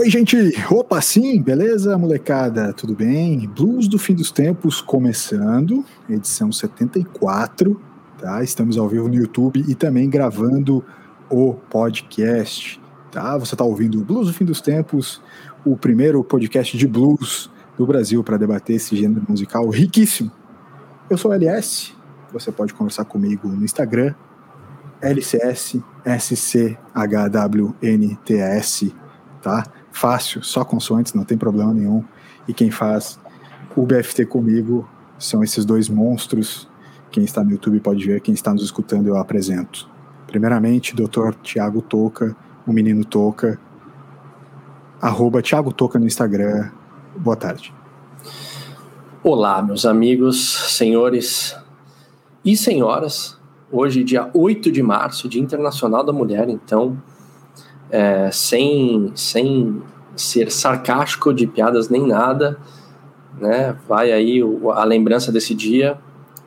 Oi, gente! Opa, sim, beleza, molecada? Tudo bem? Blues do Fim dos Tempos começando, edição 74, tá? Estamos ao vivo no YouTube e também gravando o podcast, tá? Você está ouvindo o Blues do Fim dos Tempos, o primeiro podcast de blues do Brasil para debater esse gênero musical riquíssimo. Eu sou o LS, você pode conversar comigo no Instagram, LCS SCHWNTS, tá? Fácil, só consoantes, não tem problema nenhum. E quem faz o BFT comigo são esses dois monstros. Quem está no YouTube pode ver, quem está nos escutando eu apresento. Primeiramente, Dr. Tiago Toca, o menino Toca, arroba Tiago Toca no Instagram. Boa tarde. Olá, meus amigos, senhores e senhoras. Hoje, dia 8 de março, Dia Internacional da Mulher, então é, sem, sem ser sarcástico de piadas nem nada, né? Vai aí o, a lembrança desse dia.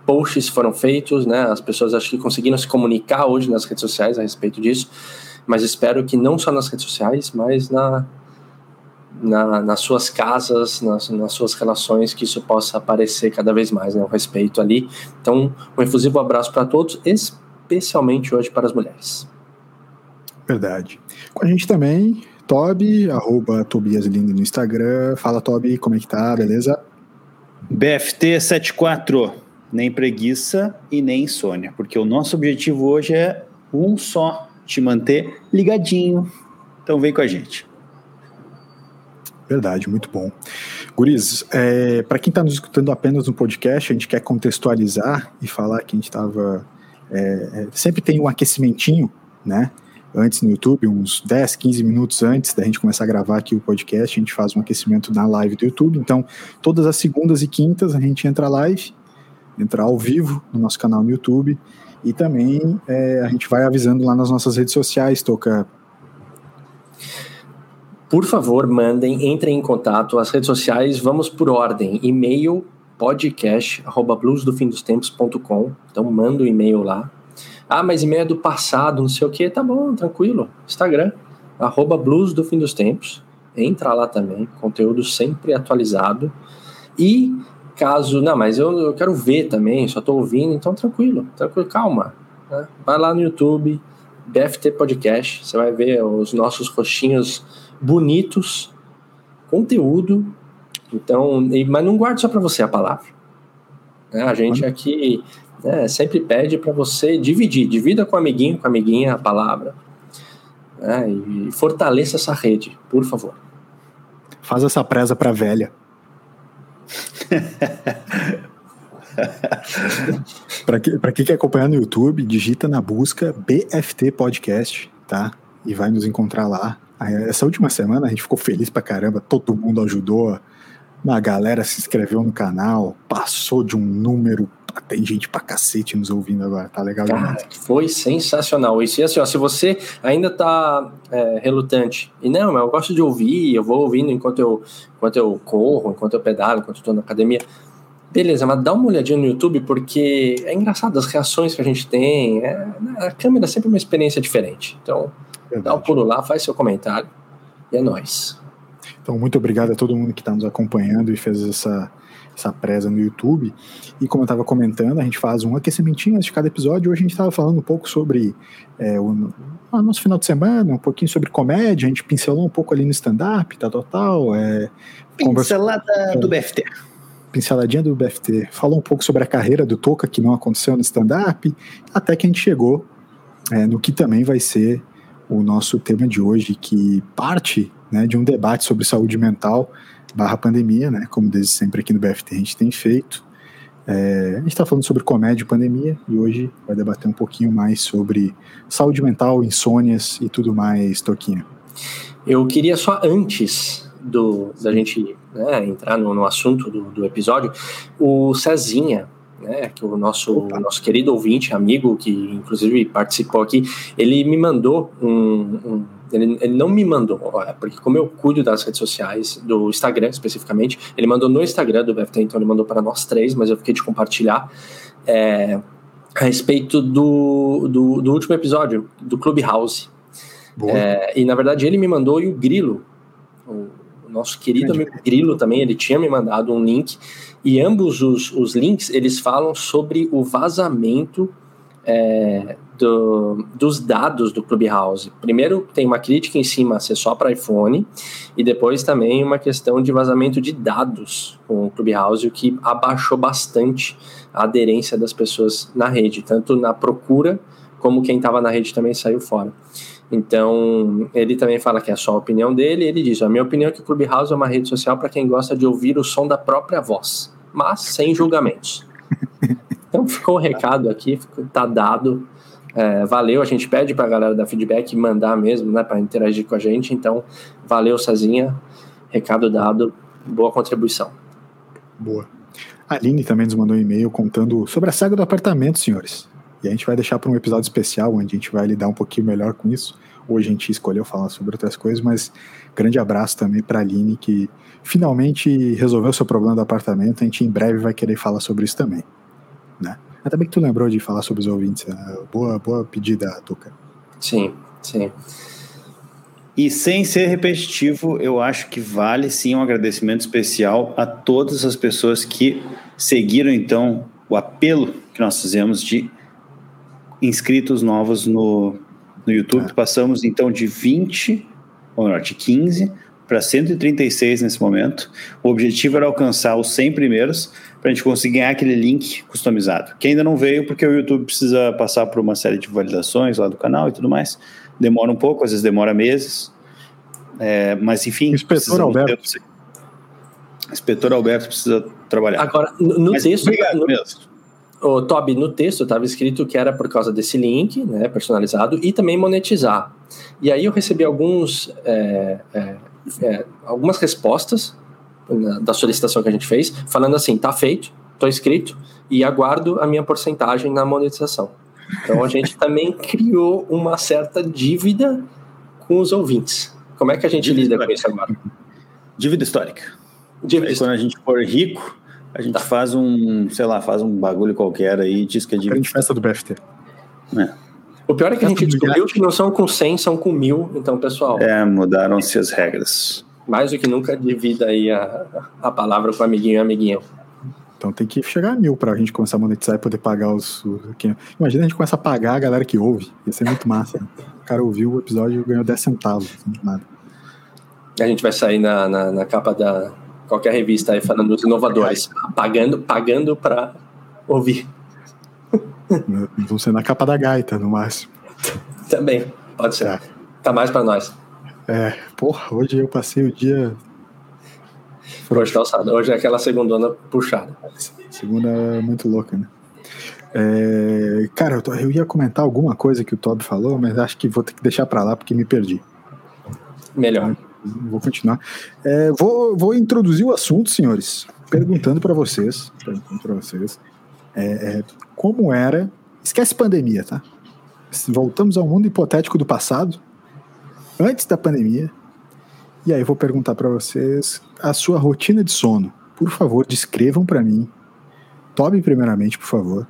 Posts foram feitos, né? As pessoas acho que conseguiram se comunicar hoje nas redes sociais a respeito disso, mas espero que não só nas redes sociais, mas na, na, nas suas casas, nas, nas, suas relações, que isso possa aparecer cada vez mais, né? O respeito ali. Então, um efusivo abraço para todos, especialmente hoje para as mulheres. Verdade. Com a gente também, Toby, arroba Tobias Lindo no Instagram. Fala, Toby, como é que tá? Beleza? BFT74, nem preguiça e nem insônia, porque o nosso objetivo hoje é um só, te manter ligadinho. Então vem com a gente. Verdade, muito bom. Guris, é, para quem está nos escutando apenas no podcast, a gente quer contextualizar e falar que a gente estava. É, é, sempre tem um aquecimentinho, né? Antes no YouTube, uns 10, 15 minutos antes da gente começar a gravar aqui o podcast, a gente faz um aquecimento na live do YouTube. Então, todas as segundas e quintas a gente entra live, entra ao vivo no nosso canal no YouTube e também é, a gente vai avisando lá nas nossas redes sociais, Toca. Por favor, mandem, entrem em contato. As redes sociais, vamos por ordem. E-mail podcast arroba bluesdofindostempos.com. Então manda o um e-mail lá, ah, mas e-mail é do passado, não sei o que. Tá bom, tranquilo. Instagram, arroba blues do fim dos tempos. Entra lá também, conteúdo sempre atualizado. E caso. Não, mas eu, eu quero ver também, só tô ouvindo, então tranquilo, tranquilo, calma. Né? Vai lá no YouTube, BFT Podcast, você vai ver os nossos rostinhos bonitos, conteúdo. Então, mas não guarde só para você a palavra. Né? A gente aqui né, sempre pede para você dividir, divida com o amiguinho, com a amiguinha a palavra. Né, e fortaleça essa rede, por favor. Faz essa presa para velha. para que, pra quem quer acompanhar no YouTube, digita na busca BFT Podcast, tá? E vai nos encontrar lá. Essa última semana a gente ficou feliz pra caramba, todo mundo ajudou. Uma galera se inscreveu no canal, passou de um número tem gente pra cacete nos ouvindo agora, tá legal Cara, demais. Foi sensacional isso. E assim, ó, se você ainda tá é, relutante, e não, eu gosto de ouvir, eu vou ouvindo enquanto eu, enquanto eu corro, enquanto eu pedalo, enquanto eu tô na academia. Beleza, mas dá uma olhadinha no YouTube, porque é engraçado as reações que a gente tem. É, a câmera é sempre uma experiência diferente. Então, Verdade. dá um pulo lá, faz seu comentário. E é nóis. Então, muito obrigado a todo mundo que está nos acompanhando e fez essa essa presa no YouTube. E como eu estava comentando, a gente faz um aquecimentinho antes de cada episódio. Hoje a gente estava falando um pouco sobre é, o, o, nosso final de semana, um pouquinho sobre comédia. A gente pincelou um pouco ali no stand-up, tal, tal, tal. É, Pincelada conversa, do BFT. Pinceladinha do BFT. Falou um pouco sobre a carreira do Toca, que não aconteceu no stand-up, até que a gente chegou é, no que também vai ser o nosso tema de hoje, que parte né, de um debate sobre saúde mental barra pandemia, né? Como desde sempre aqui no BFT a gente tem feito. É, a gente está falando sobre comédia e pandemia e hoje vai debater um pouquinho mais sobre saúde mental, insônias e tudo mais, Toquinha. Eu queria só antes do, da gente né, entrar no, no assunto do, do, episódio, o Cezinha, né, que o nosso, o nosso querido ouvinte, amigo, que inclusive participou aqui, ele me mandou um, um ele, ele não me mandou, porque como eu cuido das redes sociais, do Instagram especificamente, ele mandou no Instagram do BFT, então ele mandou para nós três, mas eu fiquei de compartilhar. É, a respeito do, do, do, último episódio, do Clubhouse. É, e na verdade ele me mandou e o Grilo, o, nosso querido amigo Grilo também, ele tinha me mandado um link, e ambos os, os links, eles falam sobre o vazamento é, do, dos dados do Clubhouse. Primeiro, tem uma crítica em cima ser só para iPhone, e depois também uma questão de vazamento de dados com o Clubhouse, o que abaixou bastante a aderência das pessoas na rede, tanto na procura como quem estava na rede também saiu fora. Então, ele também fala que é só a opinião dele. Ele diz: A minha opinião é que o Clubhouse é uma rede social para quem gosta de ouvir o som da própria voz, mas sem julgamentos. Então, ficou o recado aqui, está dado. É, valeu, a gente pede para a galera da feedback mandar mesmo, né, para interagir com a gente. Então, valeu, Sazinha. Recado dado, boa contribuição. Boa. A Aline também nos mandou um e-mail contando sobre a saga do apartamento, senhores. E a gente vai deixar para um episódio especial onde a gente vai lidar um pouquinho melhor com isso. Hoje a gente escolheu falar sobre outras coisas, mas grande abraço também para a Aline, que finalmente resolveu seu problema do apartamento. A gente em breve vai querer falar sobre isso também. Né? Até bem que tu lembrou de falar sobre os ouvintes. Né? Boa, boa pedida, Tuca. Sim, sim. E sem ser repetitivo, eu acho que vale sim um agradecimento especial a todas as pessoas que seguiram então o apelo que nós fizemos de inscritos novos no, no YouTube. É. Passamos então de 20, ou melhor, de 15 para 136 nesse momento. O objetivo era alcançar os 100 primeiros para a gente conseguir ganhar aquele link customizado, que ainda não veio porque o YouTube precisa passar por uma série de validações lá do canal e tudo mais. Demora um pouco, às vezes demora meses. É, mas enfim. Inspetor Alberto. Ter... Inspetor Alberto precisa trabalhar. Agora, no, mas, texto. Obrigado no, mesmo. O Toby, no texto estava escrito que era por causa desse link, né, personalizado, e também monetizar. E aí eu recebi alguns, é, é, é, algumas respostas da solicitação que a gente fez, falando assim, tá feito, tô inscrito e aguardo a minha porcentagem na monetização. Então a gente também criou uma certa dívida com os ouvintes. Como é que a gente dívida lida histórica. com isso agora? Dívida histórica. Dívida aí, histórica. quando a gente for rico, a gente tá. faz um, sei lá, faz um bagulho qualquer aí diz que é de. Grande festa do BFT. É. O pior é que a gente descobriu que não são com 100, são com mil. Então, pessoal. É, mudaram-se as regras. Mais do que nunca, divida aí a, a palavra com amiguinho e amiguinho. Então tem que chegar a mil pra gente começar a monetizar e poder pagar os. Imagina a gente começar a pagar a galera que ouve. Ia ser muito massa. O cara ouviu o episódio e ganhou 10 centavos. Assim, nada. A gente vai sair na, na, na capa da, qualquer revista aí falando dos inovadores, pagando, pagando para ouvir. Vão ser na capa da gaita, no máximo. Também, pode ser. É. Tá mais para nós. É, porra, hoje eu passei o dia. Hoje tá alçado. Hoje é aquela segunda puxada. Segunda é muito louca, né? É, cara, eu, eu, ia comentar alguma coisa que o Toby falou, mas acho que vou ter que deixar para lá porque me perdi. Melhor vou continuar. É, vou, vou introduzir o assunto, senhores, perguntando para vocês, perguntando para vocês, é, é, como era. Esquece pandemia, tá? Voltamos ao mundo hipotético do passado, antes da pandemia. E aí vou perguntar para vocês a sua rotina de sono. Por favor, descrevam para mim. Tobe primeiramente, por favor.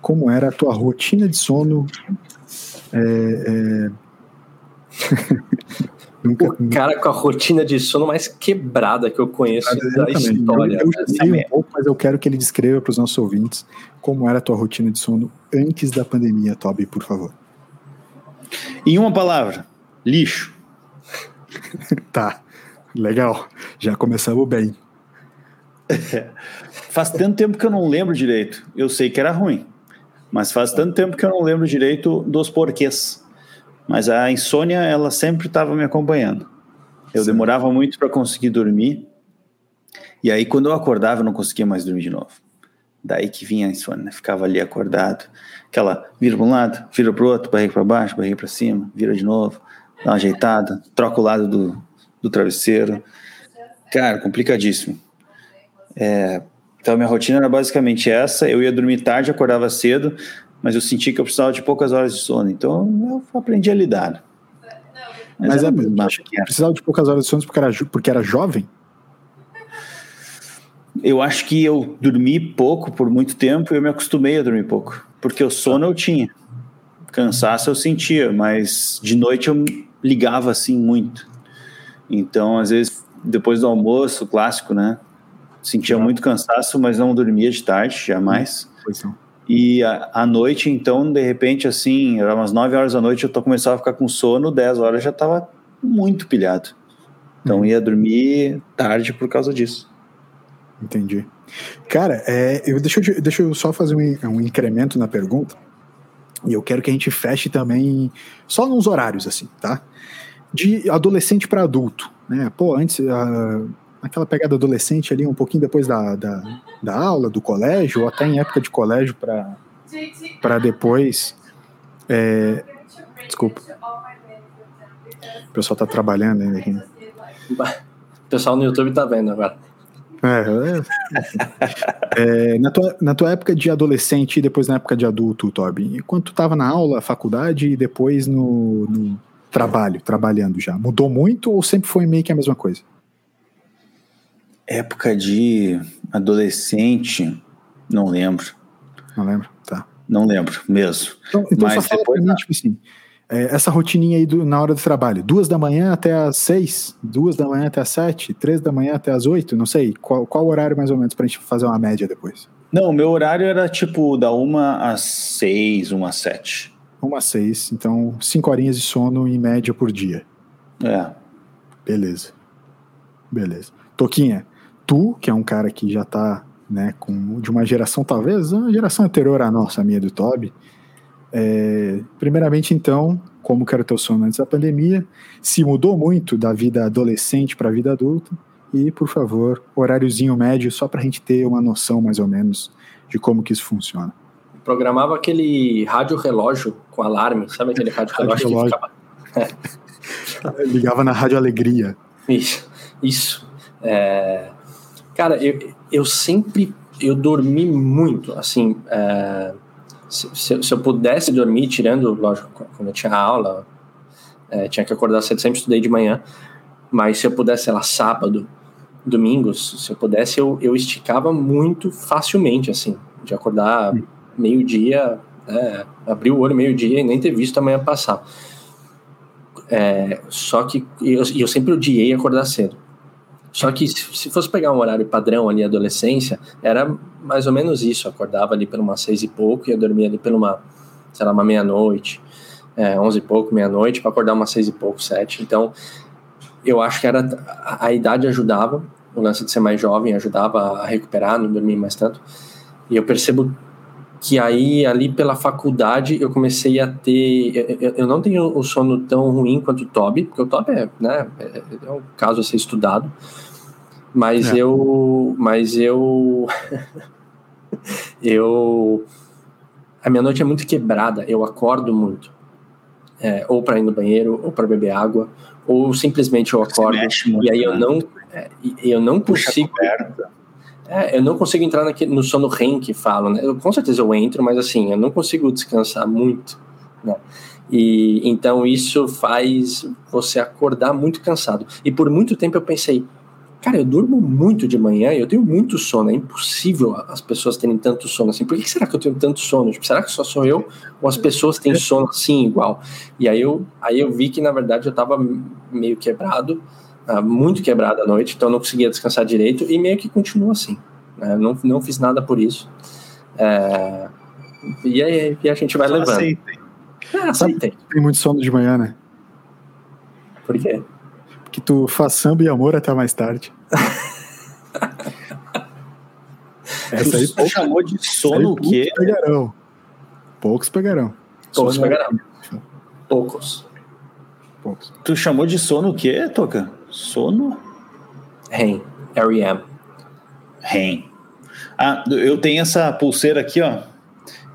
Como era a tua rotina de sono? É, é... Nunca, o cara com a rotina de sono mais quebrada que eu conheço da história. Eu, eu sei um pouco, mas eu quero que ele descreva para os nossos ouvintes como era a tua rotina de sono antes da pandemia, Toby, por favor. Em uma palavra, lixo. tá, legal. Já começamos bem. faz tanto tempo que eu não lembro direito. Eu sei que era ruim, mas faz tanto tempo que eu não lembro direito dos porquês. Mas a insônia, ela sempre estava me acompanhando. Eu Sim. demorava muito para conseguir dormir. E aí, quando eu acordava, eu não conseguia mais dormir de novo. Daí que vinha a insônia, né? ficava ali acordado. Aquela, vira para um lado, vira para o outro, barriga para baixo, barriga para cima, vira de novo, dá uma ajeitada, troca o lado do, do travesseiro. Cara, complicadíssimo. É, então, minha rotina era basicamente essa. Eu ia dormir tarde, acordava cedo, mas eu senti que eu precisava de poucas horas de sono, então eu aprendi a lidar. Mas, mas é, é acho que precisava de poucas horas de sono porque era, porque era jovem? Eu acho que eu dormi pouco por muito tempo e eu me acostumei a dormir pouco, porque o sono eu tinha, cansaço eu sentia, mas de noite eu ligava assim muito. Então, às vezes, depois do almoço, clássico, né? Sentia muito cansaço, mas não dormia de tarde, jamais. Pois não. E à noite, então, de repente, assim, era umas 9 horas da noite, eu tô começando a ficar com sono, 10 horas já tava muito pilhado. Então uhum. ia dormir tarde por causa disso. Entendi. Cara, é, eu, deixa, eu, deixa eu só fazer um, um incremento na pergunta. E eu quero que a gente feche também só nos horários, assim, tá? De adolescente para adulto, né? Pô, antes, uh, aquela pegada adolescente ali, um pouquinho depois da, da, da aula, do colégio, ou até em época de colégio para depois. É, desculpa. O pessoal tá trabalhando ainda aqui. Né? O pessoal no YouTube tá vendo agora. É, é, é, na, tua, na tua época de adolescente e depois na época de adulto, Toby, enquanto tu estava na aula, faculdade e depois no, no, trabalho, trabalhando já, mudou muito ou sempre foi meio que a mesma coisa? Época de adolescente, não lembro. Não lembro, tá. Não lembro mesmo. Então, então Mas só depois, mim, tipo assim, é, essa rotininha aí do, na hora do trabalho, duas da manhã até as seis, duas da manhã até as sete, três da manhã até as oito, não sei, qual, qual horário mais ou menos pra gente fazer uma média depois? Não, meu horário era tipo da uma às seis, uma às sete. Uma às seis, então cinco horinhas de sono em média por dia. É. Beleza. Beleza. Toquinha, tu, que é um cara que já tá, né, com, de uma geração, talvez, uma geração anterior à nossa, a minha do Toby, é, primeiramente, então, como que era o teu sono antes da pandemia? Se mudou muito da vida adolescente para a vida adulta? E, por favor, horáriozinho médio, só para a gente ter uma noção mais ou menos de como que isso funciona. Programava aquele rádio relógio com alarme, sabe aquele rádio relógio, que ficava... Ligava na Rádio Alegria. Isso, isso. É... Cara, eu, eu sempre, eu dormi muito, assim... É se, se, eu pudesse dormir, tirando, lógico, quando eu tinha aula, é, tinha que acordar cedo, sempre estudei de manhã, mas se eu pudesse, sei lá, sábado, domingos, se eu pudesse, eu, eu esticava muito facilmente, assim, de acordar hum. meio-dia, é, abrir o olho meio-dia e nem ter visto a manhã passar. É, só que eu, eu sempre odiei acordar cedo. Só que se fosse pegar um horário padrão ali, adolescência, era mais ou menos isso. Eu acordava ali por umas seis e pouco e eu dormia ali por uma, sei lá, uma meia-noite, é, onze e pouco, meia-noite, para acordar umas seis e pouco, sete. Então, eu acho que era a, a, idade ajudava, o lance de ser mais jovem ajudava a recuperar, não dormir mais tanto. E eu percebo que aí, ali pela faculdade, eu comecei a ter. Eu, eu não tenho o sono tão ruim quanto o Toby, porque o Toby é, né, é, é um caso a ser estudado. Mas é. eu. Mas eu. eu. A minha noite é muito quebrada, eu acordo muito. É, ou para ir no banheiro, ou para beber água, ou simplesmente eu acordo e aí eu não, é, eu não consigo. É, eu não consigo entrar naquele, no sono REM que né? Eu, com certeza eu entro, mas assim, eu não consigo descansar muito, né? E então isso faz você acordar muito cansado. E por muito tempo eu pensei, cara, eu durmo muito de manhã, eu tenho muito sono, é impossível as pessoas terem tanto sono assim. Por que será que eu tenho tanto sono? Tipo, será que só sou eu ou as pessoas têm sono assim igual? E aí eu, aí eu vi que na verdade eu tava meio quebrado muito quebrada à noite, então eu não conseguia descansar direito e meio que continua assim. Né? Não, não fiz nada por isso. É, e aí e a gente vai Só levando. Aceitei. É, aceitei. Tem muito sono de manhã, né? Por quê? Porque tu faz samba e amor até mais tarde. Essa aí poucos, chamou de sono o quê? Pegarão. Poucos pegarão. Poucos pegarão. Poucos. Poucos. Tu chamou de sono o quê, Toca? Sono? REM. R-E-M. REM. Ah, eu tenho essa pulseira aqui, ó.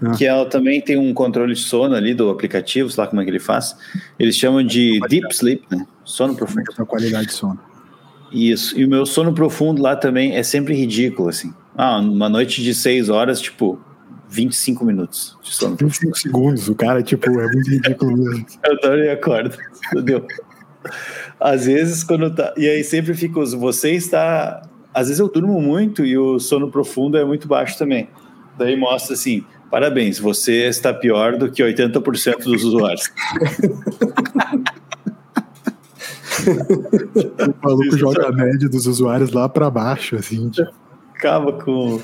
Ah. Que ela também tem um controle de sono ali do aplicativo, sei lá como é que ele faz. Eles chamam de Deep Sleep, né? Sono profundo. A qualidade de sono. Isso. E o meu sono profundo lá também é sempre ridículo, assim. Ah, uma noite de seis horas, tipo, 25 minutos de sono 25 profundo. segundos, o cara, tipo, é muito ridículo mesmo. eu adoro e acordo. Entendeu? Às vezes, quando tá. E aí sempre fica os. Você está. Às vezes eu durmo muito e o sono profundo é muito baixo também. Daí mostra assim: parabéns, você está pior do que 80% dos usuários. o maluco joga a média dos usuários lá para baixo, assim. Tipo. Acaba com.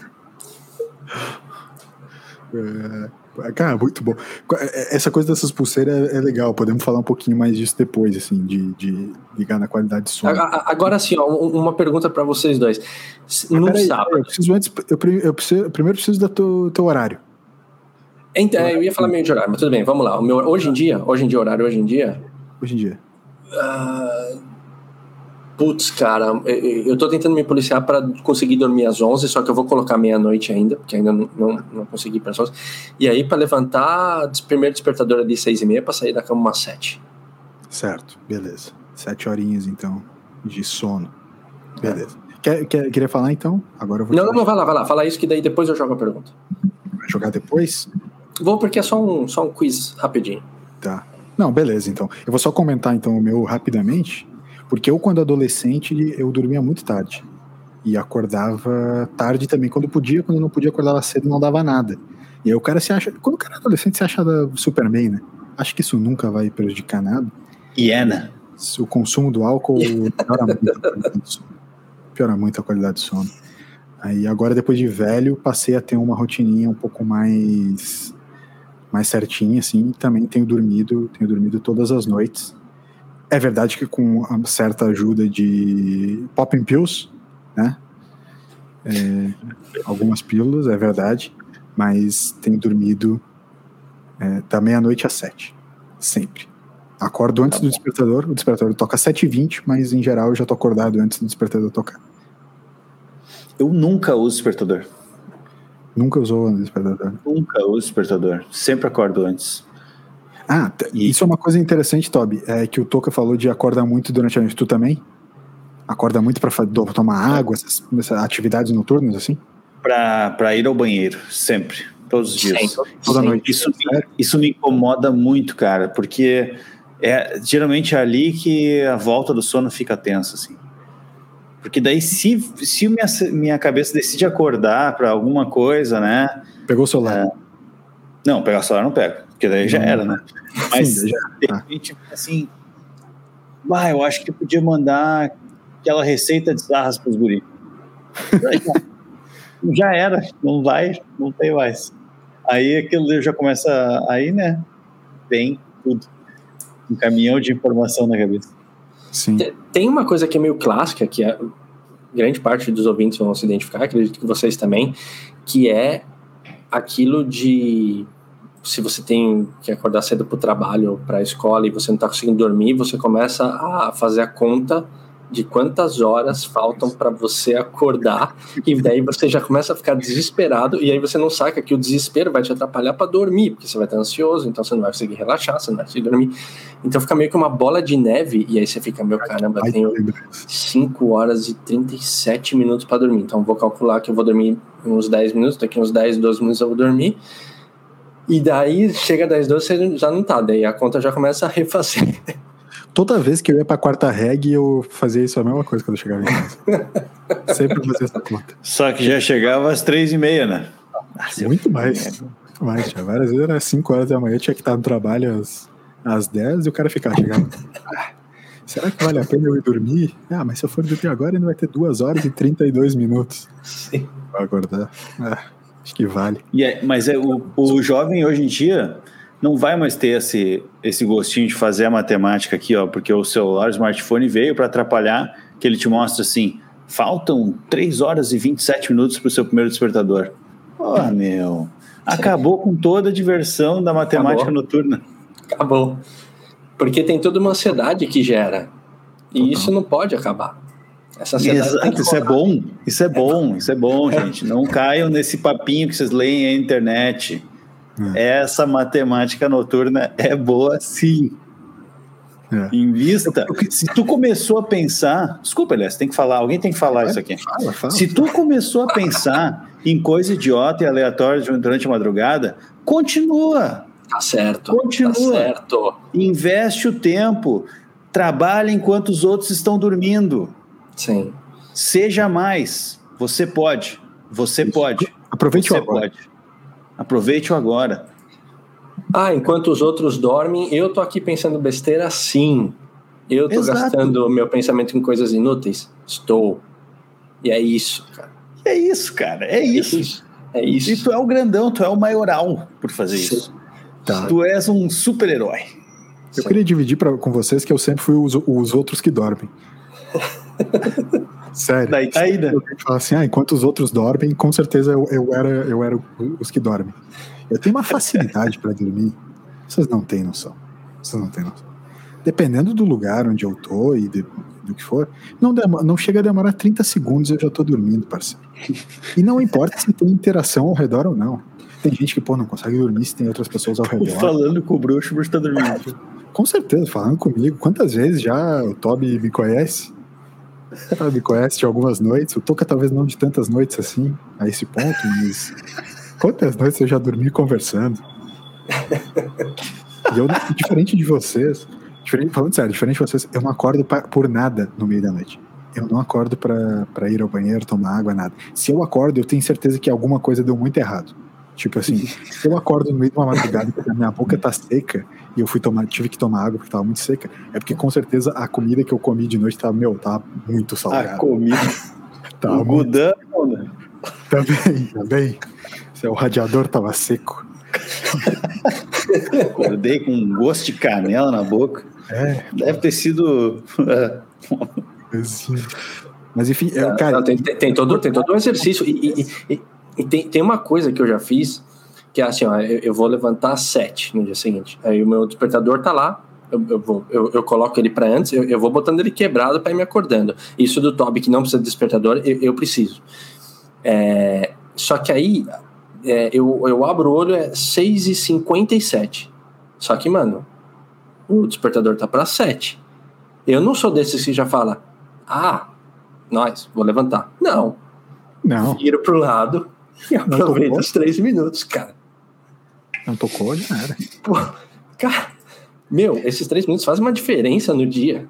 É, cara, muito bom. É, essa coisa dessas pulseiras é, legal, podemos falar um pouquinho mais disso depois, assim, de, de ligar na qualidade de som. Agora, sim, ó, uma pergunta para vocês dois. No peraí, sábado. Eu preciso antes, eu, eu preciso, primeiro preciso do teu, teu horário. Então, eu ia falar meio de horário, mas tudo bem, vamos lá. O meu, hoje em dia, hoje em dia, horário hoje em dia. Hoje em dia. Uh, putz, cara, eu tô tentando me policiar para conseguir dormir às 11, só que eu vou colocar meia-noite ainda, porque ainda não, não, não consegui para as 11. E aí, para levantar, primeiro despertador ali, 6 e meia, para sair da cama umas 7. Certo, beleza. Sete horinhas, então, de sono. Beleza. É. Quer, quer, queria falar, então? Agora eu vou... Não, não, não, vai lá, vai lá. Fala isso que daí depois eu jogo a pergunta. Vai jogar depois? Vou porque é só um, só um quiz rapidinho. Tá. Não, beleza, então. Eu vou só comentar então o meu rapidamente, porque eu quando adolescente eu dormia muito tarde e acordava tarde também quando podia, quando não podia acordava cedo não dava nada. E aí o cara se acha, quando o cara é adolescente se acha Superman, né? Acho que isso nunca vai prejudicar nada. E é, né? O consumo do álcool piora muito a qualidade do sono. Piora muito a qualidade do sono. Aí agora depois de velho passei a ter uma rotininha um pouco mais mais certinha, assim, também tenho dormido, tenho dormido todas as noites. É verdade que com certa ajuda de popping pills, né? É, algumas pílulas, é verdade, mas tenho dormido é, da meia-noite às sete, sempre. Acordo antes tá do despertador, o despertador toca às 7h20, mas em geral eu já tô acordado antes do despertador tocar. Eu nunca uso despertador. Nunca usou o despertador? Nunca uso despertador. Sempre acordo antes. Ah, e... isso é uma coisa interessante, Toby. É que o Toca falou de acordar muito durante a noite. Tu também? Acorda muito para tomar água, essas, essas, atividades noturnas, assim? Para ir ao banheiro, sempre. Todos os dias. Sempre. Toda noite. Isso, isso me incomoda muito, cara, porque é geralmente é ali que a volta do sono fica tensa, assim. Porque daí, se, se minha, minha cabeça decide acordar para alguma coisa, né? Pegou o celular. É, não, pegar o celular não pega, porque daí já era, né? Mas, Sim, já, de repente, assim, ah, eu acho que podia mandar aquela receita de sarras para os guris. já era, não vai, não tem mais. Aí aquilo já começa, aí, né? Vem tudo. Um caminhão de informação na cabeça. Sim. Tem uma coisa que é meio clássica, que a grande parte dos ouvintes vão se identificar, acredito que vocês também, que é aquilo de se você tem que acordar cedo para o trabalho ou para a escola e você não está conseguindo dormir, você começa a fazer a conta de quantas horas faltam para você acordar e daí você já começa a ficar desesperado e aí você não saca que o desespero vai te atrapalhar para dormir, porque você vai estar ansioso, então você não vai conseguir relaxar, você não vai conseguir dormir. Então fica meio que uma bola de neve e aí você fica, meu caramba, eu tenho 5 horas e 37 minutos para dormir. Então vou calcular que eu vou dormir uns 10 minutos, daqui uns 10, 12 minutos eu vou dormir. E daí chega 10, 12, você já não tá, daí a conta já começa a refazer. Toda vez que eu ia pra quarta reg, eu fazia isso a mesma coisa quando eu chegava em casa. Sempre fazia essa conta. Só que já chegava às três e meia, né? Nossa, muito mais. Muito mais. Tinha várias vezes era 5 horas da manhã, tinha que estar no trabalho às, às 10 e o cara ficava chegando. Ah, será que vale a pena eu ir dormir? Ah, mas se eu for dormir agora, ainda vai ter 2 horas e 32 minutos. Sim. Pra acordar. Ah, acho que vale. É, mas é, o, o jovem hoje em dia não vai mais ter esse, esse gostinho de fazer a matemática aqui, ó, porque o celular, o smartphone veio para atrapalhar, que ele te mostra assim, faltam 3 horas e 27 minutos para o seu primeiro despertador. Oh, meu, acabou com toda a diversão da matemática acabou. noturna. Acabou. Porque tem toda uma ansiedade que gera. E isso não pode acabar. Essa Exato, isso é bom, isso é bom, isso é bom, gente. Não caiam nesse papinho que vocês leem na internet. É. Essa matemática noturna é boa sim. É. Invista. Se tu começou a pensar. Desculpa, Elias, tem que falar, alguém tem que falar é, isso aqui. Fala, fala. Se tu começou a pensar em coisa idiota e aleatória durante a madrugada, continua. Tá certo. Continua. Tá certo. Investe o tempo. Trabalha enquanto os outros estão dormindo. Sim. Seja mais. Você pode. Você isso. pode. Aproveite Você o agora. pode. Aproveite o agora. Ah, enquanto os outros dormem, eu tô aqui pensando besteira sim. Eu tô Exato. gastando meu pensamento em coisas inúteis? Estou. E é isso, cara. É isso, cara. É isso. É isso. E tu é o grandão, tu é o maioral por fazer Sim. isso. Tá. Tu és um super-herói. Eu queria dividir pra, com vocês que eu sempre fui os, os outros que dormem. Sério. Daí tá aí, né? Eu falo assim, ah, enquanto os outros dormem, com certeza eu, eu era, eu era os que dormem. Eu tenho uma facilidade para dormir. Vocês não têm noção. Vocês não têm noção. Dependendo do lugar onde eu tô e de- do que for, não, demo- não chega a demorar 30 segundos eu já tô dormindo, parceiro. E não importa se tem interação ao redor ou não. Tem gente que, pô, não consegue dormir se tem outras pessoas ao redor. Falando com o bruxo, o bruxo tá dormindo. Com certeza, falando comigo. Quantas vezes já o Toby me conhece? Toby me conhece de algumas noites. O Toca talvez não de tantas noites assim, a esse ponto, mas quantas noites eu já dormi conversando? E eu, diferente de vocês, diferente, falando sério, diferente de vocês, eu não acordo pa- por nada no meio da noite. Eu não acordo pra pra ir ao banheiro, tomar água, nada. Se eu acordo, eu tenho certeza que alguma coisa deu muito errado. Tipo assim, se eu acordo no meio de uma madrugada porque a minha boca tá seca e eu fui tomar, tive que tomar água porque tava muito seca, é porque com certeza a comida que eu comi de noite tava, meu, tava muito A salgada. comida. Tava o né? também, também. Se O radiador tava seco. Acordei com um gosto de canela na boca. É, Deve ter sido. é. Mas enfim, eu, cara, Não, tem, tem, tem todo, tem todo um exercício. E, e- e- e tem, tem uma coisa que eu já fiz, que é assim, ó, eu, eu vou levantar às sete no dia seguinte. Aí o meu despertador tá lá, eu, eu, vou, eu, eu coloco ele para antes, eu, eu vou botando ele quebrado para ir me acordando. Isso do Toby que não precisa de despertador, eu, eu preciso. É, só que aí é, eu, eu abro o olho, é 6h57. Só que, mano, o despertador tá para 7. Eu não sou desses que já fala, ah, nós, vou levantar. Não, não, viro pro lado e aproveito os três minutos, cara. Não tocou, já era. Pô, cara, meu, esses três minutos fazem uma diferença no dia.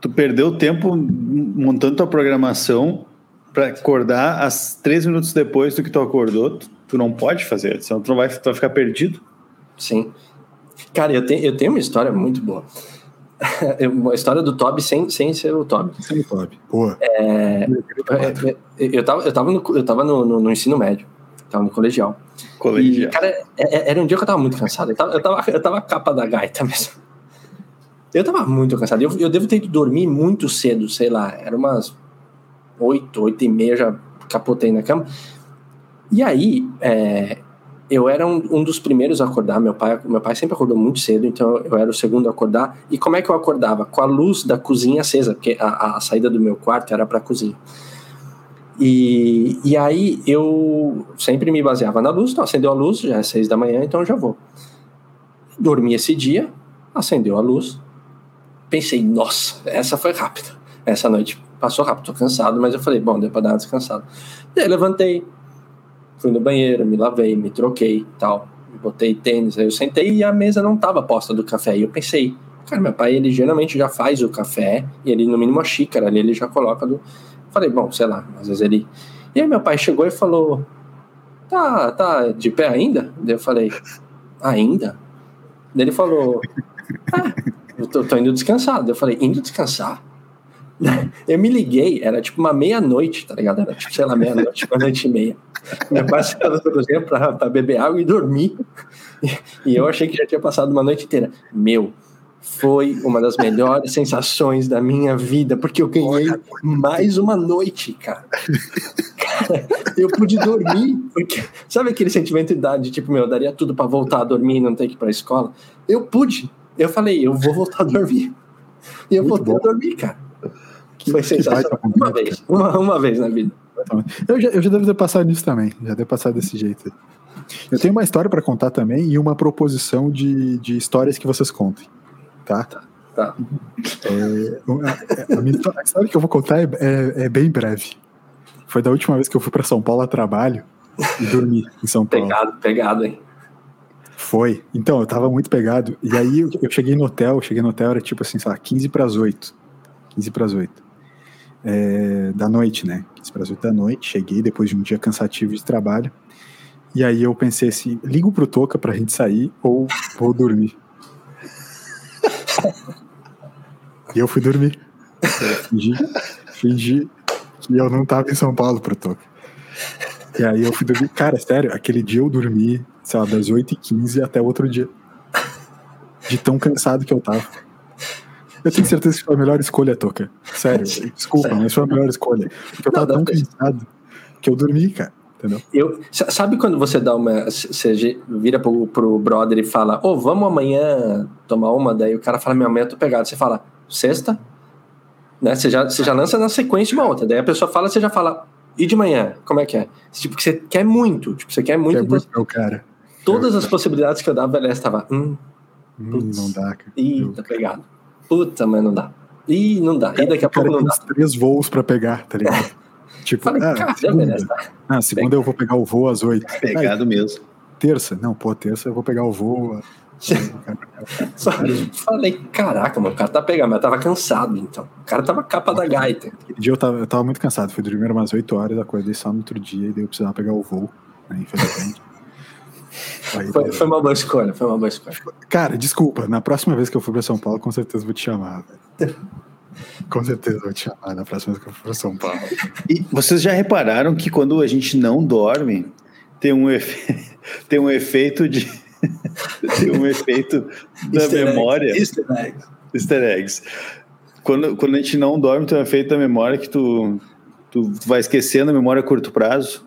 Tu perdeu tempo montando tua programação para acordar as três minutos depois do que tu acordou. Tu, tu não pode fazer, senão tu, não vai, tu vai ficar perdido. Sim. Cara, eu tenho, eu tenho uma história muito boa. Eu- Uma história do Toby sem, sem ser o Toby. Sem Toby. Boa. É, é, eu tava, eu tava, no, eu tava no, no- no ensino médio, tava no colegial. E, Colegial. cara, é- é- era um dia que eu tava muito cansado. Eu tava, eu tava, eu tava a capa da gaita mesmo. Eu tava muito cansado. Eu, eu devo ter ido dormir muito cedo, sei lá. Era umas oito, oito e meia, já capotei na cama. E aí, é, eu era um, um dos primeiros a acordar. Meu pai, meu pai sempre acordou muito cedo, então eu era o segundo a acordar. E como é que eu acordava? Com a luz da cozinha acesa, porque a, a saída do meu quarto era pra cozinha. E, e aí eu sempre me baseava na luz, então acendeu a luz, já é seis da manhã, então eu já vou. Dormi esse dia, acendeu a luz, pensei, nossa, essa foi rápida. Essa noite passou rápido, tô cansado, mas eu falei, bom, deu pra dar uma descansada. E aí levantei, fui no banheiro, me lavei, me troquei tal, botei tênis, aí eu sentei e a mesa não tava posta do café. E eu pensei, cara, meu pai, ele geralmente já faz o café, e ele, no mínimo, a xícara ali, ele já coloca do. Falei, bom, sei lá, às vezes ele. E aí meu pai chegou e falou: Tá, tá de pé ainda? Eu falei, ainda? Daí ele falou, ah, eu tô, tô indo descansar. Eu falei, indo descansar? Eu me liguei, era tipo uma meia-noite, tá ligado? Era tipo, sei lá, meia-noite, uma noite e meia. Meu pai saiu da cozinha pra, pra beber água e dormir. E, e eu achei que já tinha passado uma noite inteira. Meu, foi uma das melhores sensações da minha vida, porque eu ganhei mais uma noite, cara. Cara, eu pude dormir, porque sabe aquele sentimento de idade, tipo, meu, eu daria tudo pra voltar a dormir e não ter que ir pra escola? Eu pude. Eu falei, eu vou voltar a dormir. E eu Muito voltei bom. a dormir, cara. Que- Foi sensacional. Uma vez, uma, uma vez na vida. Eu já, eu já devo ter passado nisso também. Já devo passar desse jeito. Eu tenho uma história para contar também e uma proposição de, de histórias que vocês contem. Tá? Tá. É, a, a minha a história que eu vou contar é, é- é bem breve. Foi da última vez que eu fui para São Paulo a trabalho e dormi em São Paulo. Pegado, pegado, hein? Foi. Então, eu tava muito pegado. E aí eu, eu cheguei no hotel, cheguei no hotel, era tipo assim, sei lá, 15 para as 8. 15 para as 8. É, da noite, né? 15 para as 8 da noite. Cheguei depois de um dia cansativo de trabalho. E aí eu pensei assim, ligo pro Toca pra gente sair ou vou dormir. E eu fui dormir. Eu fingi, fingi que eu não tava em São Paulo pro toque. E aí eu fui dormir. Cara, sério, aquele dia eu dormi, sei lá, das 8h15 até o outro dia. De tão cansado que eu tava. Eu tenho certeza que foi a melhor escolha, Toca. Sério, desculpa, mas foi a melhor escolha. Porque eu tava tão cansado que eu dormi, cara. Entendeu? Eu, sabe quando você dá uma. Você vira pro, pro brother e fala, ô, oh, vamos amanhã tomar uma? Daí o cara fala, minha amanhã eu tô pegado. Você fala, sexta? Né? Você, já, você já lança na sequência uma outra. Daí a pessoa fala, você já fala, e de manhã? Como é que é? Tipo, que você quer muito. Tipo, você quer muito. Quer muito, cara. Todas as possibilidades que eu dava, ela estava. Hum, hum, não dá, cara. Ih, tá pegado. Puta, mas não dá. Ih, não dá. E daqui a pouco não dá. três voos pra pegar, tá ligado? Tipo, Falei, ah, segunda. Ah, segunda eu vou pegar o voo às oito. Pegado Aí, mesmo. Terça? Não, pô, terça eu vou pegar o voo. Falei, caraca, mano, o cara tá pegando, mas eu tava cansado, então. O cara tava capa da gaita. Aquele dia eu tava, eu tava muito cansado, fui dormir umas 8 horas, acordei só no outro dia e daí eu precisava pegar o voo, né, infelizmente. Aí, foi, foi, uma boa escolha, foi uma boa escolha. Cara, desculpa, na próxima vez que eu for pra São Paulo, com certeza vou te chamar, velho. Com certeza vou te chamar na próxima vez que eu for São Paulo. E vocês já repararam que quando a gente não dorme, tem um, efe... tem um efeito de. tem um efeito da Easter memória. Eggs. Easter eggs. Easter eggs. Quando, quando a gente não dorme, tem um efeito da memória que tu, tu vai esquecendo a memória a curto prazo.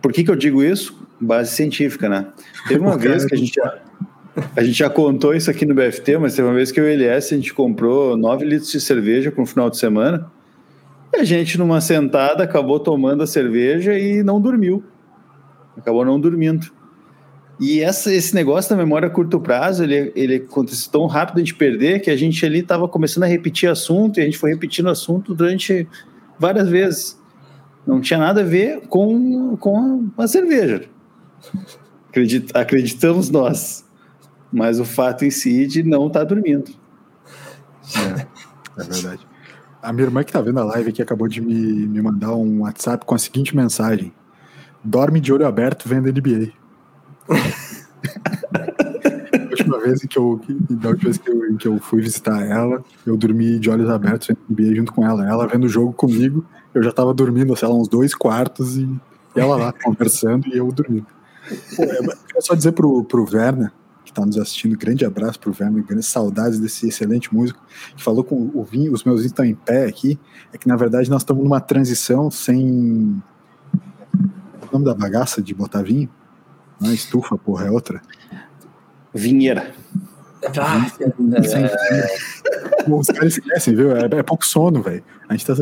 Por que, que eu digo isso? Base científica, né? Teve uma vez que a gente já, a gente já contou isso aqui no BFT, mas teve uma vez que o LS a gente comprou 9 litros de cerveja para um final de semana. E a gente, numa sentada, acabou tomando a cerveja e não dormiu. Acabou não dormindo. E essa, esse negócio da memória a curto prazo, ele, ele acontece tão rápido de perder que a gente ali estava começando a repetir assunto e a gente foi repetindo assunto durante várias vezes. Não tinha nada a ver com, com a cerveja. Acredit, acreditamos nós. Mas o fato em si de não estar tá dormindo. É, é verdade. A minha irmã que está vendo a live aqui acabou de me, me mandar um WhatsApp com a seguinte mensagem: Dorme de olho aberto vendo NBA. a última vez que eu, da última vez que eu, que eu fui visitar ela, eu dormi de olhos abertos vendo NBA junto com ela. Ela vendo o jogo comigo, eu já estava dormindo, sei lá, uns dois quartos e ela lá conversando e eu dormindo. Pô, é, só dizer pro, pro Werner, está nos assistindo, grande abraço pro Werner, grandes saudades desse excelente músico, que falou com o vinho, os meus estão em pé aqui, é que na verdade nós estamos numa transição sem. O nome da bagaça de botar vinho? Não é estufa, porra, é outra. Vinheira. Ah, é... Os caras esquecem, viu? É, é pouco sono, velho. A gente tá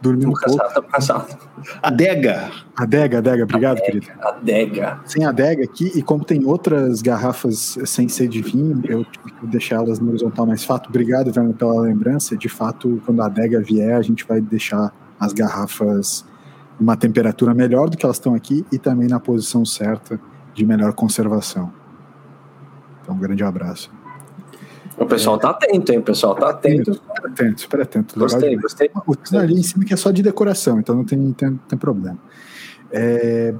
dormindo um pouco. Tá cansado. Adega. Adega, adega. Obrigado, adega, querido. Adega. Sem adega aqui, e como tem outras garrafas sem ser de vinho, eu tive que deixar elas no horizontal mais fato. Obrigado, Verno, pela lembrança. De fato, quando a adega vier, a gente vai deixar as garrafas uma temperatura melhor do que elas estão aqui e também na posição certa de melhor conservação. Então, um grande abraço. O pessoal tá atento, hein? O pessoal tá atento. Super atento, super atento. Gostei, gostei. O gostei. ali em cima que é só de decoração, então não tem, tem, tem problema. É,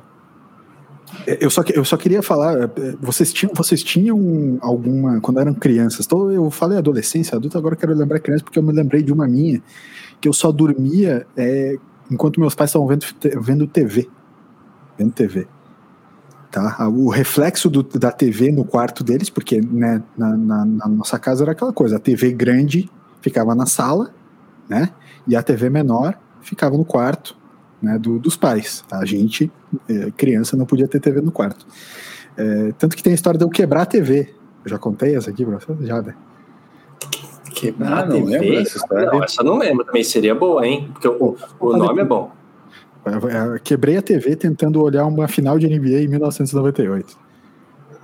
eu, só, eu só queria falar, é, vocês tinham, vocês tinham alguma, quando eram crianças, então eu falei adolescência, adulto, agora quero lembrar criança, porque eu me lembrei de uma minha, que eu só dormia é, enquanto meus pais estavam vendo, vendo TV. Vendo TV. Tá? O reflexo do, da TV no quarto deles, porque né, na, na, na, nossa casa era aquela coisa, a TV grande ficava na sala, né? E a TV menor ficava no quarto né, do, dos pais. A gente, é, criança, não podia ter TV no quarto. É, tanto que tem a história de eu quebrar a TV. Eu já contei essa aqui pra você? Já, né? Quebrar ah, não TV? lembro essa história. Não, essa não lembro também. Seria boa, hein? Porque o, o nome é bom. Eu quebrei a TV tentando olhar uma final de NBA em 1998.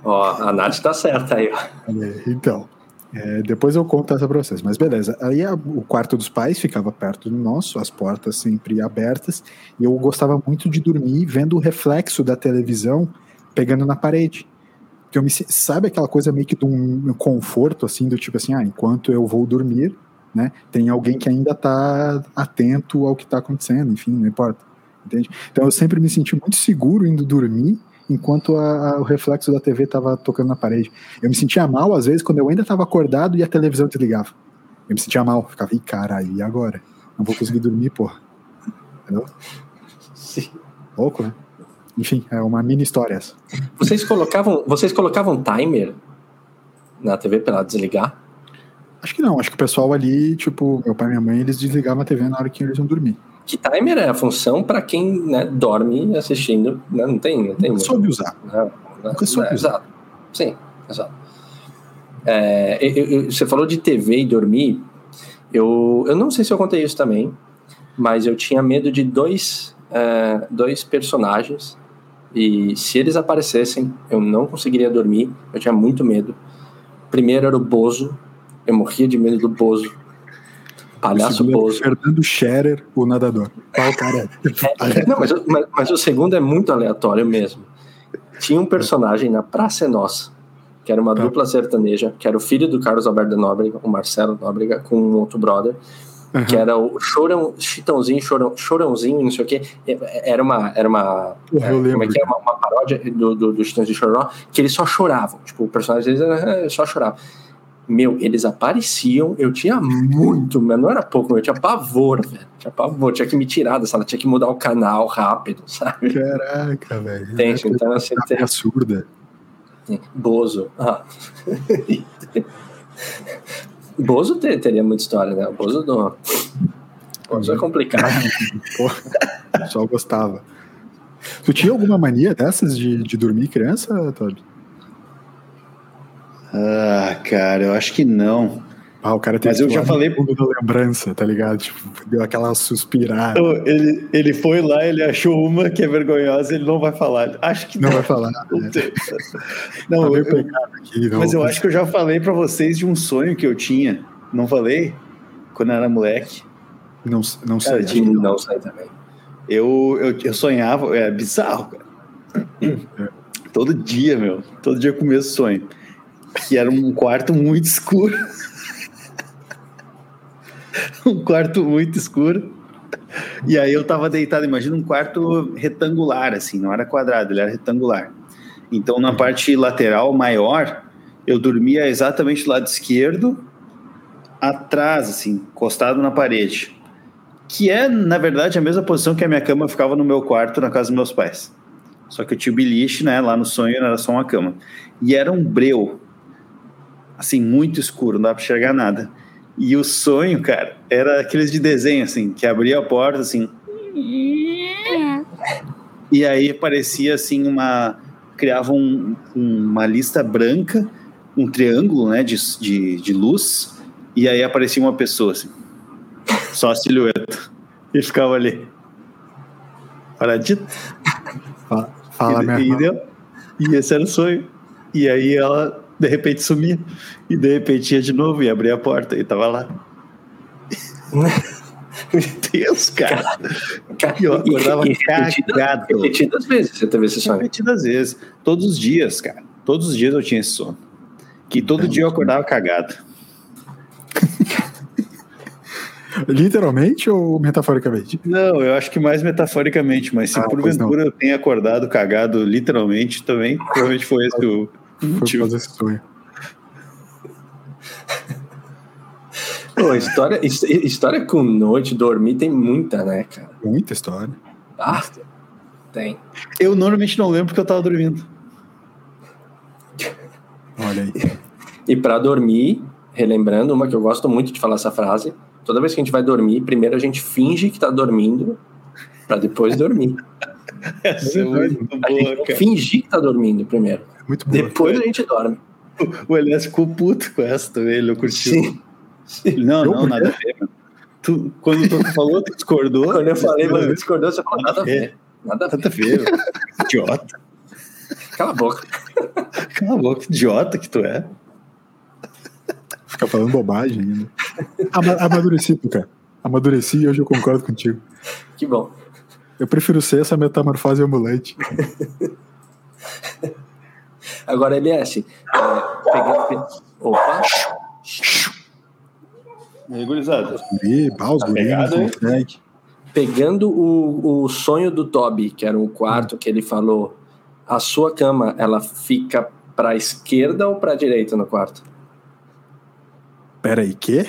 Ó, a Nath tá certa aí, ó. Então, é, depois eu conto essa pra vocês, mas beleza. Aí a, o quarto dos pais ficava perto do nosso, as portas sempre abertas, e eu gostava muito de dormir vendo o reflexo da televisão pegando na parede. Que eu me, sabe aquela coisa meio que de um conforto, assim, do tipo assim, ah, enquanto eu vou dormir, né, tem alguém que ainda tá atento ao que tá acontecendo, enfim, não importa entende? Então eu sempre me senti muito seguro indo dormir enquanto a, a, o reflexo da TV estava tocando na parede. Eu me sentia mal às vezes quando eu ainda estava acordado e a televisão desligava. Eu me sentia mal. Ficava, ih, caralho, e agora? Não vou conseguir dormir, porra. Entendeu? Sim. Louco, né? Enfim, é uma mini história essa. Vocês colocavam, vocês colocavam timer na TV para ela desligar? Acho que não, acho que o pessoal ali, tipo, meu pai e minha mãe, eles desligavam a TV na hora que eles iam dormir. Que timer é a função para quem né, dorme assistindo, né? não tem, não tem. Nunca soube usar. Não, não, Nunca soube é, usar. Exato. Sim, exato. É, eu- eu- você falou de TV e dormir. Eu, eu não sei se eu contei isso também, mas eu tinha medo de dois, é, dois personagens. E se eles aparecessem, eu não conseguiria dormir. Eu tinha muito medo. Primeiro era o Bozo. Eu morria de medo do Bozo. Palhaço O segundo é Bozo. Fernando Scherer, o nadador. Qual cara é? É, não, mas, o- mas- mas o segundo é muito aleatório mesmo. Tinha um personagem na Praça é Nossa, que era uma Tá. dupla sertaneja, que era o filho do Carlos Alberto de Nóbrega, o Marcelo Nóbrega, com um outro brother, Aham. que era o Chorão, Chitãozinho, Chorão, Chorãozinho, não sei o quê. Era uma. Era uma eu como é lembro. que é? Uma, uma paródia do, do, do Chitãozinho Chororó, que eles só choravam. Tipo, o personagem deles era, só chorava. Meu, eles apareciam, eu tinha muito, mas não era pouco, eu tinha pavor, velho. Tinha pavor, tinha que me tirar da sala, tinha que mudar o canal rápido, sabe? Caraca, velho. Tem, então assim, tem É surda. Bozo. Ah. Bozo te- teria muita história, né? O Bozo do. Bozo é complicado. Porra, o pessoal gostava. Tu tinha alguma mania dessas de, de dormir criança, Toby? Ah, cara, eu acho que não. Ah, o cara teve Mas eu já falei- fundo da lembrança, tá ligado? Tipo, deu aquela suspirada. Ele, ele foi lá, ele achou uma que é vergonhosa, ele não vai falar. Acho que Não não. vai falar. Não, Né? tem. Tá não bem eu- aqui, não. mas eu acho que eu já falei pra vocês de um sonho que eu tinha. Não falei? Quando eu era moleque. Não, não sei. Cara, tinha- que Não sei também. Eu, eu, eu sonhava, é bizarro, cara. Todo dia, meu. Todo dia eu esse sonho. Que era um quarto muito escuro. um quarto muito escuro. E aí eu tava deitado, imagina um quarto retangular, assim, não era quadrado, ele era retangular. Então na parte lateral maior, eu dormia exatamente do lado esquerdo, atrás, assim, encostado na parede. Que é, na verdade, a mesma posição que a minha cama ficava no meu quarto na casa dos meus pais. Só que eu tinha o beliche, né? Lá no sonho era só uma cama. E era um breu. Assim, muito escuro, não dá pra enxergar nada. E o sonho, cara, era aqueles de desenho, assim, que abria a porta, assim. E aí aparecia, assim, uma. Criava um- uma lista branca, um triângulo, né, de, de, de luz. E aí aparecia uma pessoa, assim. Só a silhueta. E ficava ali. Paradito. Fa- Fala, e, minha e, deu- e esse era o sonho. E aí ela, de repente, sumia. E de repente ia de novo e abria a porta e tava lá. Meu Deus, cara. E eu acordava repetida- cagado. Repetidas vezes você teve esse sonho. Repetidas vezes. Todos os dias, cara. Todos os dias eu tinha esse sono. Que todo dia eu acordava cagado. Literalmente ou metaforicamente? Não, eu acho que mais metaforicamente, mas se Ah, porventura eu tenha acordado cagado literalmente também, provavelmente foi esse o Foi motivo. causa desse sonho. Pô, história, his- história com noite, dormir, tem muita, né, cara? Muita história. Ah, tem. Eu normalmente não lembro porque eu tava dormindo. Olha aí. E pra dormir, relembrando uma que eu gosto muito de falar essa frase, toda vez que a gente vai dormir, primeiro a gente finge que tá dormindo pra depois dormir. Essa é muito A gente boa, que cara. fingir que tá dormindo primeiro. Muito boa. Depois a gente dorme. O Elias ficou puto com essa também, ele não curtiu. Sim. Ele, Não, Eu, não, nada a ver. Tu, quando tu falou, tu discordou. Quando eu falei, Nada você discordou, você falou nada a É. ver. Nada a a ver. ver. meu. Idiota. Cala a boca. Cala a boca, que idiota que tu é. Fica falando bobagem ainda. Ama- Amadureci, cara. Amadureci e hoje eu concordo contigo. Que bom. Eu prefiro ser essa metamorfose ambulante. Agora, LS, é, pegando... Opa, Regularizado. E Baus, Tá pegado, hein? consegue. pegando o, o sonho do Toby, que era um quarto que ele falou, a sua cama, ela fica pra esquerda ou pra direita no quarto? Pera aí, quê?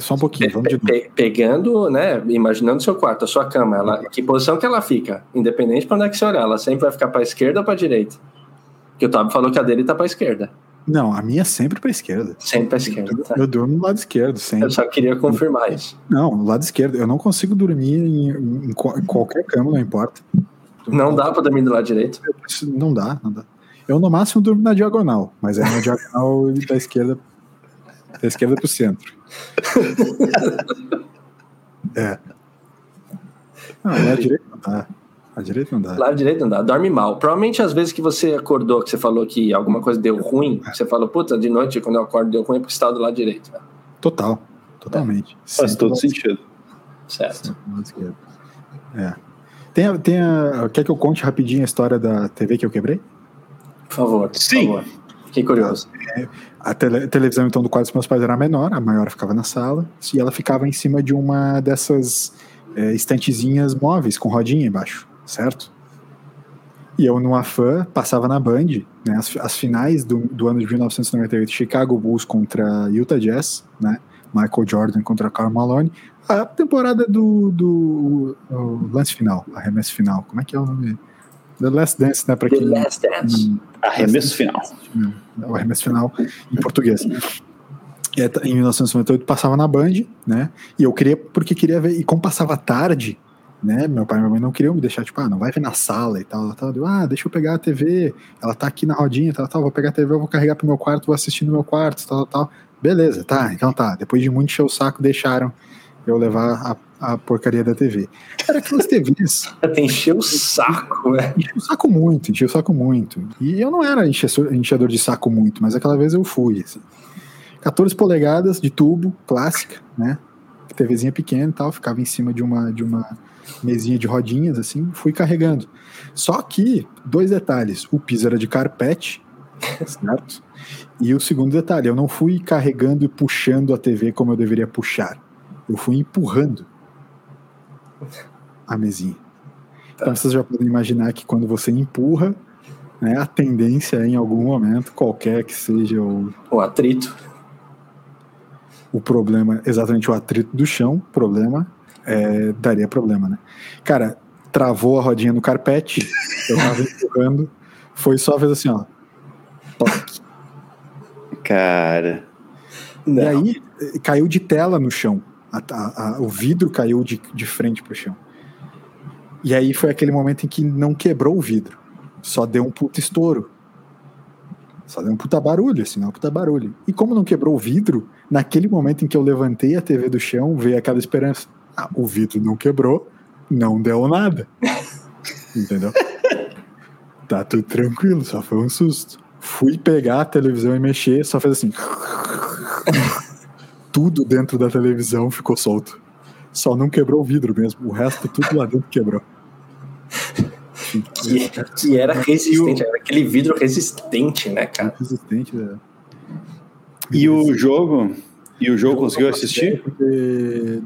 Só um pouquinho, vamos de novo. pegando, né, imaginando seu quarto, a sua cama, ela, que posição que ela fica? Independente para onde é que você olhar, ela sempre vai ficar para esquerda ou para direita? Porque o Tobi falou que a dele tá para esquerda. Não, a minha é sempre para esquerda. Sempre para esquerda. Eu, tá. eu durmo no lado esquerdo, sempre. Eu só queria confirmar isso. Não, no lado esquerdo. Eu não consigo dormir em, em, em qualquer cama, não importa. Não dá para dormir do lado direito? Não dá, não dá. Eu no máximo durmo na diagonal, mas é na diagonal da esquerda da esquerda pro centro. é. Não, lá direito não dá. A direita não dá. Lado direito não dá. Dorme mal. Provavelmente as vezes que você acordou, que você falou que alguma coisa deu ruim, é. você falou, puta, de noite quando eu acordo deu ruim é porque você estava do lado direito. Né? Total. Totalmente. É. Faz todo sentido. Certo. É. Tem a, tem a, quer que eu conte rapidinho a história da TV que eu quebrei? Por favor. Sim. Por favor. Fiquei curioso. É, a, tele, a, televisão, então, do quarto dos meus pais era menor, a maior ficava na sala, e ela ficava em cima de uma dessas é, estantezinhas móveis com rodinha embaixo, certo? E eu, no afã, passava na Band, né, as, as finais do, do ano de 1998, Chicago Bulls contra Utah Jazz, né? Michael Jordan contra Karl Malone, a temporada do, do lance final, arremesso final, como é que é o nome? The Last Dance, né? Pra The quem, Last Dance. Hum, arremesso final. O arremesso final em português. Em 1998 passava na Band, né? E eu queria, porque queria ver, e como passava tarde, né? Meu pai e minha mãe não queriam me deixar, tipo, ah, não vai ver na sala e tal. tal. Eu, ah, deixa eu pegar a TV, ela tá aqui na rodinha, tal, tal, vou pegar a TV, eu vou carregar pro meu quarto, vou assistir no meu quarto, tal, tal. Beleza, tá, então tá. Depois de muito encher o saco, deixaram eu levar a, a porcaria da TV. Era aquelas TVs. Encheu o saco, velho. Encheu o saco muito, encheu o saco muito. E eu não era enchedor de saco muito, mas aquela vez eu fui, assim. 14 polegadas de tubo, clássica, né? TVzinha pequena e tal, ficava em cima de uma, de uma mesinha de rodinhas, assim, fui carregando. Só que, dois detalhes: o piso era de carpete, certo? E o segundo detalhe, eu não fui carregando e puxando a TV como eu deveria puxar. Eu fui empurrando a mesinha. Então vocês já podem imaginar que quando você empurra, né, a tendência é em algum momento, qualquer que seja o. O atrito. O problema, exatamente o atrito do chão, problema, é, daria problema, né? Cara, travou a rodinha no carpete, eu tava empurrando, foi só vez assim, ó. Cara. Não. E aí caiu de tela no chão. A, a, a, o vidro caiu de, de frente pro chão. E aí foi aquele momento em que não quebrou o vidro. Só deu um puta estouro. Só deu um puta barulho, assim, um puta barulho. E como não quebrou o vidro, naquele momento em que eu levantei a TV do chão, veio aquela esperança. Ah, o vidro não quebrou, não deu nada. Entendeu? tá tudo tranquilo, só foi um susto. Fui pegar a televisão e mexer, só fez assim tudo dentro da televisão ficou solto. Só não quebrou o vidro mesmo. O resto, tudo lá dentro quebrou. Que, que era resistente, era aquele vidro resistente, né, cara? Resistente, é. E o jogo? E o jogo conseguiu assistir?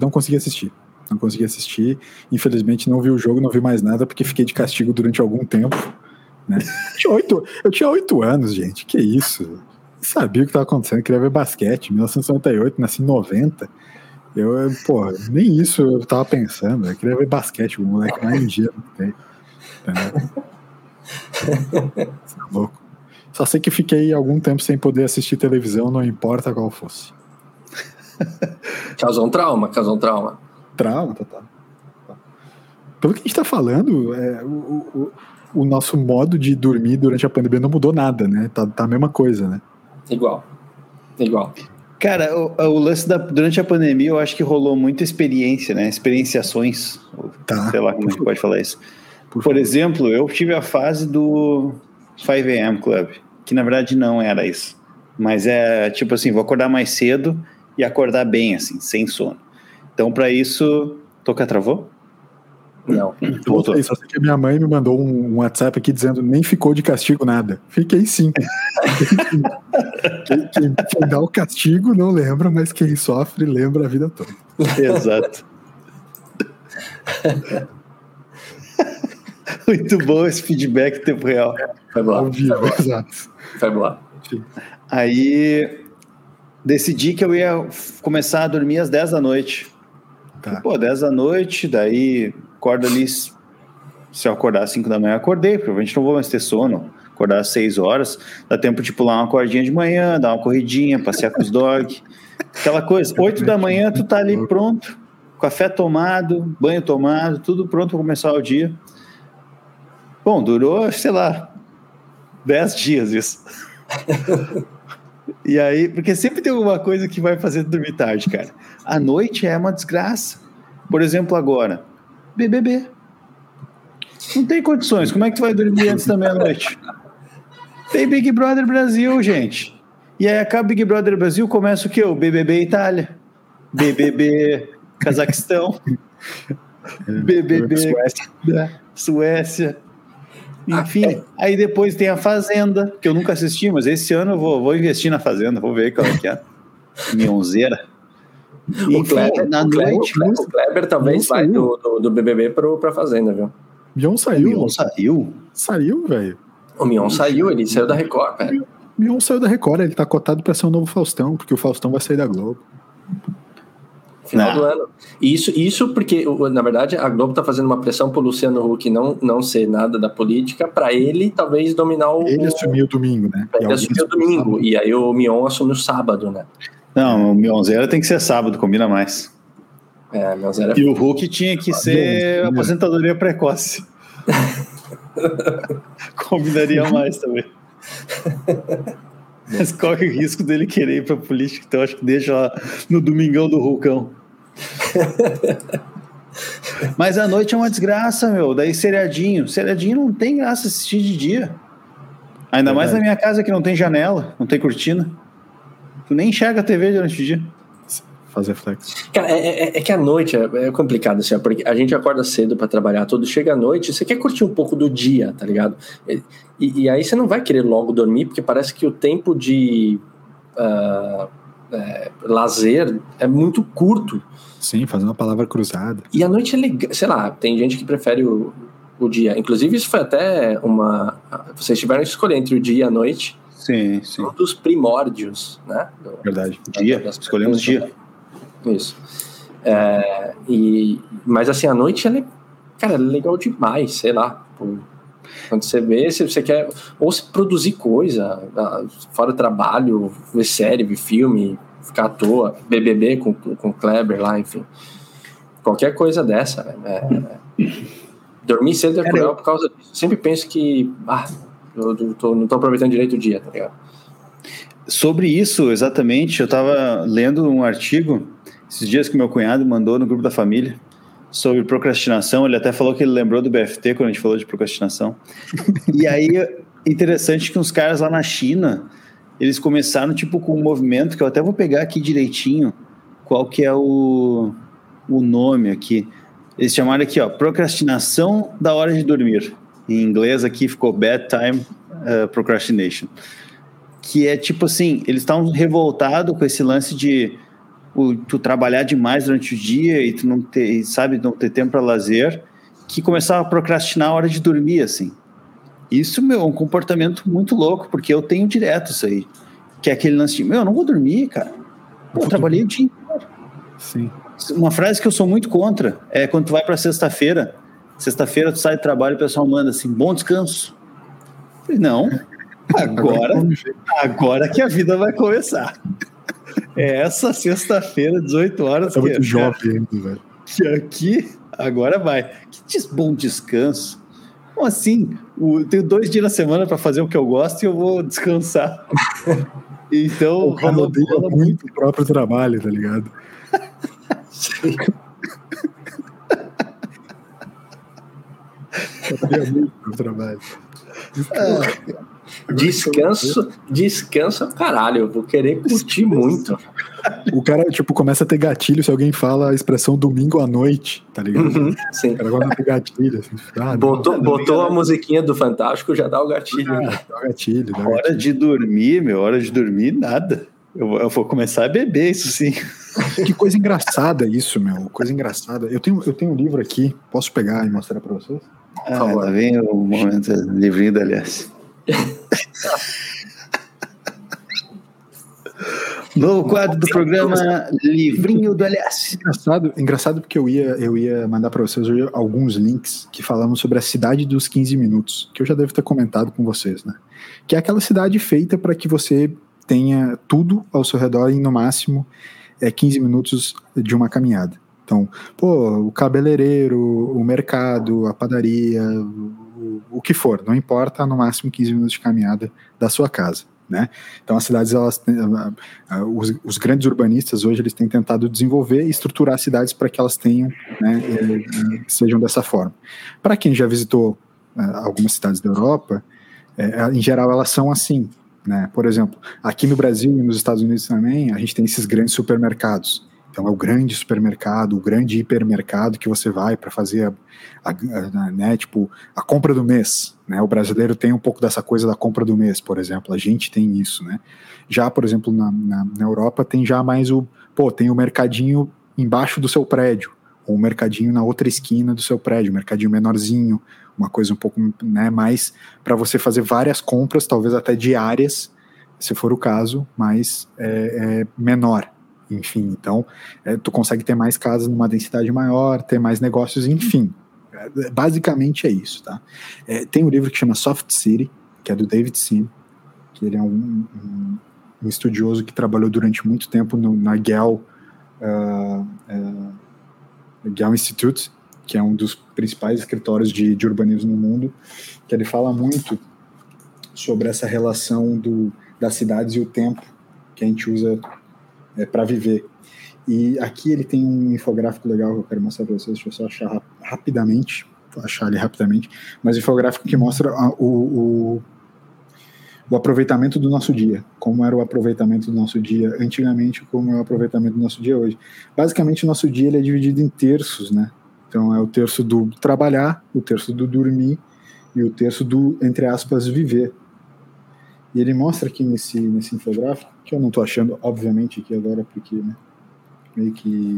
Não consegui assistir. Não consegui assistir. Infelizmente não vi o jogo, não vi mais nada, porque fiquei de castigo durante algum tempo. Né? eu tinha oito anos, gente. Que isso? sabia o que estava acontecendo, queria ver basquete. 1998, nasci em 90. Eu, pô, nem isso eu tava pensando. Eu queria ver basquete, o moleque mais ingênuo que tem. Entendeu? Tá louco. Só sei que fiquei algum tempo sem poder assistir televisão, não importa qual fosse. Causou um trauma, causou um trauma. Trauma, total. Pelo que a gente tá falando, é, o, o, o nosso modo de dormir durante a pandemia não mudou nada, né? Tá, tá a mesma coisa, né? Igual. Igual. Cara, o, o, lance da, durante a pandemia eu acho que rolou muita experiência, né? Experienciações. Tá. Sei lá como a gente pode falar isso. Por, Por exemplo, eu tive a fase do 5am Club, que na verdade não era isso. Mas é tipo assim, vou acordar mais cedo e acordar bem, assim, sem sono. Então, para isso. Toca travou? Não. Eu voltei, só sei que a minha mãe me mandou um WhatsApp aqui dizendo nem ficou de castigo nada. Fiquei sim. quem, quem, quem, dá o castigo não lembra, mas quem sofre lembra a vida toda. Exato. Muito bom esse feedback em tempo real. Vai lá. Ao vivo, exato. Vai lá. Aí decidi que eu ia começar a dormir às 10 da noite. Tá. Pô, 10 da noite, daí acordo ali. Se eu acordar às 5 da manhã, acordei, provavelmente não vou mais ter sono. Acordar às 6 horas, dá tempo de pular uma cordinha de manhã, dar uma corridinha, passear com os dogs. Aquela coisa. 8 da manhã, tu tá ali pronto, café tomado, banho tomado, tudo pronto para começar o dia. Bom, durou, sei lá, 10 dias isso. E aí, porque sempre tem alguma coisa que vai fazer dormir tarde, cara. A noite é uma desgraça. Por exemplo, agora, BBB. Não tem condições. Como é que tu vai dormir antes da meia-noite? Tem Big Brother Brasil, gente. E aí acaba Big Brother Brasil, começa o quê? O BBB Itália. BBB Cazaquistão. BBB Suécia. Suécia. Enfim, aí depois tem a Fazenda, que eu nunca assisti, mas esse ano eu vou, vou investir na Fazenda, vou ver qual é que é. Mionzeira. o Kleber, na o noite. Kleber, o Kleber talvez vai do, do, do, BBB pro, pra Fazenda, viu? Mion saiu. Mion saiu? Saiu, velho. O Mion saiu, ele saiu da Record, velho. Mion saiu da Record, ele tá cotado pra ser o novo Faustão, porque o Faustão vai sair da Globo. Final não. do ano. Isso, isso porque, na verdade, a Globo está fazendo uma pressão para o Luciano Huck não, não ser nada da política, para ele talvez dominar o. Ele assumiu o domingo, né? Ele assumiu o domingo, e aí o Mion assumiu o sábado, né? Não, o Mion Zero tem que ser sábado, combina mais. É, Mion Zero é... E o Huck tinha que ser aposentadoria precoce. Combinaria mais também. Mas qual é o risco dele querer ir pra política? Então acho que deixa lá no domingão do Hulcão. Mas a noite é uma desgraça, meu. Daí seriadinho. Seriadinho não tem graça assistir de dia. Ainda mais na minha casa que não tem janela, não tem cortina. Tu nem enxerga a TV durante o dia. Fazer flex. Cara, é, é, é que a noite é, é, complicado, assim, porque a gente acorda cedo para trabalhar, tudo chega à noite, você quer curtir um pouco do dia, tá ligado? E, e aí você não vai querer logo dormir, porque parece que o tempo de uh, é, lazer é muito curto. Sim, fazendo uma palavra cruzada. E a noite é legal, sei lá, tem gente que prefere o, o dia. Inclusive, isso foi até uma. Vocês tiveram que escolher entre o dia e a noite. Sim, sim. Um dos primórdios, né? Do, Verdade. Dia. Escolhemos dia. Isso. É, e, mas assim, a noite, ela é, cara, é legal demais, sei lá. Quando você vê, se você quer ou se produzir coisa, fora trabalho, ver série, ver filme, ficar à toa, BBB com, com Kleber lá, enfim. Qualquer coisa dessa. Né? É, é, dormir cedo é cruel por causa disso. Sempre penso que, ah, eu tô, não tô aproveitando direito o dia, tá ligado? Sobre isso, exatamente, eu tava lendo um artigo esses dias que meu cunhado mandou no grupo da família sobre procrastinação. Ele até falou que ele lembrou do BFT quando a gente falou de procrastinação. e aí, interessante que uns caras lá na China eles começaram tipo com um movimento que eu até vou pegar aqui direitinho qual que é o, o nome aqui. Eles chamaram aqui, ó, procrastinação da hora de dormir. Em inglês aqui ficou bedtime uh, procrastination. Que é tipo assim, eles estavam revoltados com esse lance de o, tu trabalhar demais durante o dia e tu não ter, sabe, não ter tempo para lazer, que começava a procrastinar a hora de dormir, assim. Isso, meu, é um comportamento muito louco, porque eu tenho direto isso aí. Que é aquele lance de, meu, eu não vou dormir, cara. Pô, eu trabalhei o dia inteiro. Sim. Uma frase que eu sou muito contra é quando tu vai para sexta-feira, sexta-feira tu sai do trabalho e o pessoal manda assim, bom descanso. Não, agora, agora que a vida vai começar. É essa sexta-feira, 18 horas. É muito que, jovem ainda, velho. Que aqui, agora vai. Que bom descanso. Como assim? Eu tenho dois dias na semana para fazer o que eu gosto e eu vou descansar. Então, o cara odeia muito o próprio trabalho, tá ligado? Odeia muito o trabalho. Ah, Descanso, descanso caralho, eu vou querer curtir muito. O cara, tipo, começa a ter gatilho se alguém fala a expressão domingo à noite, tá ligado? Uhum, sim. O cara gosta de ter gatilho. Assim, ah, botou não, botou a musiquinha do Fantástico, já dá o gatilho. Ah, dá o gatilho. Dá hora gatilho. de dormir, meu, hora de dormir, nada. Eu, eu vou começar a beber, isso sim. Que coisa engraçada isso, meu. Coisa engraçada. Eu tenho, eu tenho um livro aqui, posso pegar e mostrar pra vocês? Ah, lá vem o momento livrinho da Aliás. Novo quadro do programa Livrinho do LS. Engraçado, engraçado porque eu ia, eu ia mandar para vocês alguns links que falavam sobre a cidade dos 15 minutos, que eu já devo ter comentado com vocês, né? Que é aquela cidade feita para que você tenha tudo ao seu redor em no máximo é, 15 minutos de uma caminhada. Então, pô, o cabeleireiro, o mercado, a padaria, o, que for, não importa, no máximo 15 minutos de caminhada da sua casa. Né? Então as cidades, elas, os, os, grandes urbanistas hoje eles têm tentado desenvolver e estruturar cidades para que elas tenham, né, sejam dessa forma. Para quem já visitou algumas cidades da Europa, é, em geral elas são assim. Né? Por exemplo, aqui no Brasil e nos Estados Unidos também, a gente tem esses grandes supermercados. Então é o grande supermercado, o grande hipermercado que você vai para fazer a, a, a, né, tipo, a compra do mês. Né? O brasileiro tem um pouco dessa coisa da compra do mês, por exemplo. A gente tem isso, né? Já, por exemplo, na, na, na Europa tem já mais o, pô, tem o mercadinho embaixo do seu prédio, ou o mercadinho na outra esquina do seu prédio, um mercadinho menorzinho, uma coisa um pouco né, mais para você fazer várias compras, talvez até diárias, se for o caso, mas é, é menor enfim, então é, tu consegue ter mais casas numa densidade maior, ter mais negócios, enfim. É, basicamente é isso, tá? É, tem um livro que chama Soft City, que é do David Sim, que ele é um, um, um estudioso que trabalhou durante muito tempo no, na Gale, uh, uh, Institute, que é um dos principais escritórios de, de urbanismo no mundo, que ele fala muito sobre essa relação do, das cidades e o tempo que a gente usa é, para viver. E aqui ele tem um infográfico legal que eu quero mostrar para vocês, deixa eu só achar rapidamente, achar ele rapidamente, mas infográfico que mostra a, o, o, o, aproveitamento do nosso dia, como era o aproveitamento do nosso dia antigamente, como é o aproveitamento do nosso dia hoje. Basicamente, o nosso dia ele é dividido em terços, né? Então é o terço do trabalhar, o terço do dormir e o terço do, entre aspas, viver. E ele mostra aqui nesse, nesse infográfico, que eu não estou achando, obviamente, aqui agora, porque né, meio que.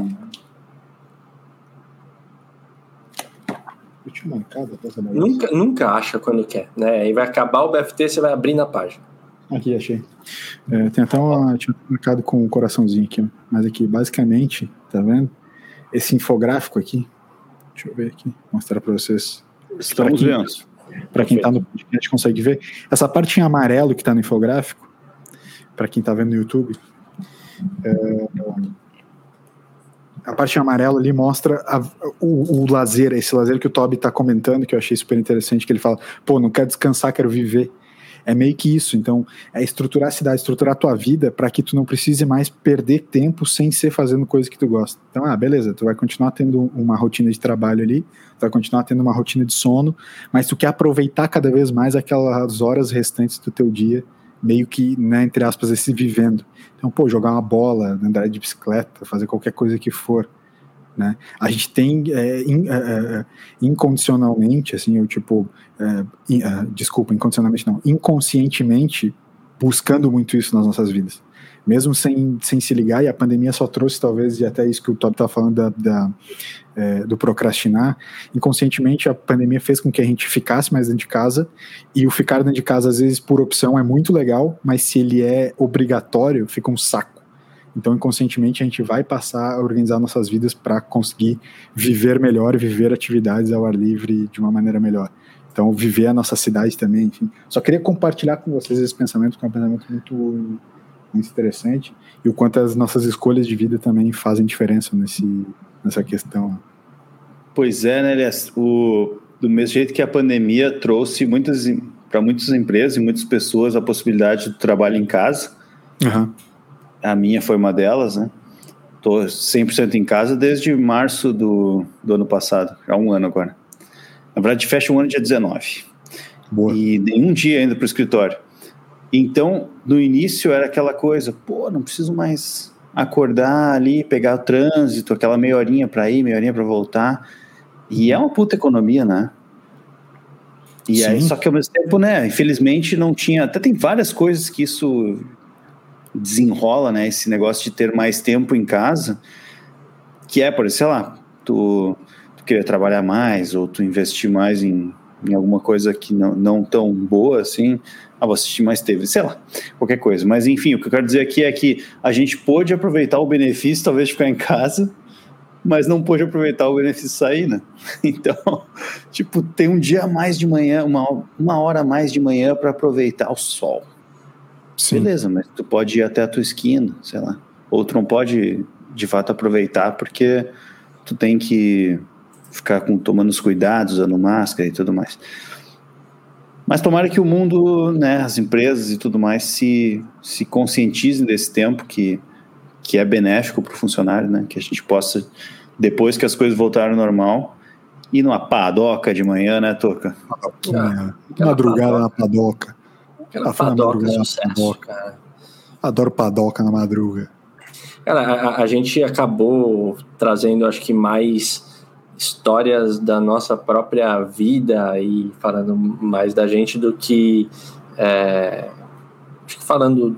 Eu tinha marcado essa nunca, nunca acha quando quer, né? Aí vai acabar o BFT, você vai abrir na página. Aqui, achei. É, tem até uma. Tinha marcado com um coraçãozinho aqui, mas aqui, basicamente, tá vendo? Esse infográfico aqui. Deixa eu ver aqui, mostrar para vocês. Estamos vendo para quem está no podcast consegue ver. Essa parte em amarelo que está no infográfico, para quem está vendo no YouTube, é, a parte em amarelo ali mostra a, o, o, lazer, esse lazer que o Toby está comentando, que eu achei super interessante, que ele fala, pô, não quero descansar, quero viver é meio que isso. Então, é estruturar a cidade, estruturar a tua vida para que tu não precise mais perder tempo sem ser fazendo coisa que tu gosta. Então, ah, beleza, tu vai continuar tendo uma rotina de trabalho ali, tu vai continuar tendo uma rotina de sono, mas tu quer aproveitar cada vez mais aquelas horas restantes do teu dia, meio que, né, entre aspas, esse vivendo. Então, pô, jogar uma bola, andar de bicicleta, fazer qualquer coisa que for. Né? A gente tem é, in, é, é incondicionalmente, assim, eu tipo, é, in, é, desculpa, incondicionalmente não, inconscientemente buscando muito isso nas nossas vidas, mesmo sem, sem se ligar. E a pandemia só trouxe talvez e até isso que o Todd está falando da, da é, do procrastinar. Inconscientemente, a pandemia fez com que a gente ficasse mais dentro de casa e o ficar dentro de casa às vezes por opção é muito legal, mas se ele é obrigatório, fica um saco. Então, inconscientemente, a gente vai passar a organizar nossas vidas para conseguir viver melhor, viver atividades ao ar livre de uma maneira melhor. Então, viver a nossa cidade também, enfim. Só queria compartilhar com vocês esse pensamento, que é um pensamento muito, muito interessante, e o quanto as nossas escolhas de vida também fazem diferença nesse, nessa questão. Pois é, né, Elias? O, do mesmo jeito que a pandemia trouxe muitas para muitas empresas e muitas pessoas a possibilidade do trabalho em casa, uhum a minha foi uma delas, né? Tô 100% em casa desde março do, do ano passado, há um ano agora. Na verdade, fecha um ano dia 19. Boa. E nenhum dia ainda para o escritório. Então, no início era aquela coisa, pô, não preciso mais acordar ali, pegar o trânsito, aquela meia horinha para ir, meia horinha para voltar. E é uma puta economia, né? E Sim. aí, só que ao mesmo tempo, né, infelizmente não tinha, até tem várias coisas que isso desenrola, né, esse negócio de ter mais tempo em casa, que é, por sei lá, tu, tu querer trabalhar mais ou tu investir mais em, em alguma coisa que não, não tão boa assim, ah, vou assistir mais TV, sei lá, qualquer coisa. Mas enfim, o que eu quero dizer aqui é que a gente pôde aproveitar o benefício, talvez, de ficar em casa, mas não pôde aproveitar o benefício de sair, né? Então, tipo, tem um dia a mais de manhã, uma, uma hora a mais de manhã para aproveitar o sol. Sim. Beleza, mas tu pode ir até a tua esquina, sei lá. Ou tu não pode, de fato, aproveitar porque tu tem que ficar com, tomando os cuidados, usando máscara e tudo mais. Mas tomara que o mundo, né, as empresas e tudo mais se, se conscientizem desse tempo que, que é benéfico para o funcionário, né? Que a gente possa, depois que as coisas voltarem ao normal, ir numa padoca de manhã, né, Toca? Ah, madrugada na padoca. Aquela padoca, sucesso, padoca. Cara. Adoro padoca na madruga. Cara, a, a, gente acabou trazendo, acho que mais histórias da nossa própria vida e falando mais da gente do que é, que falando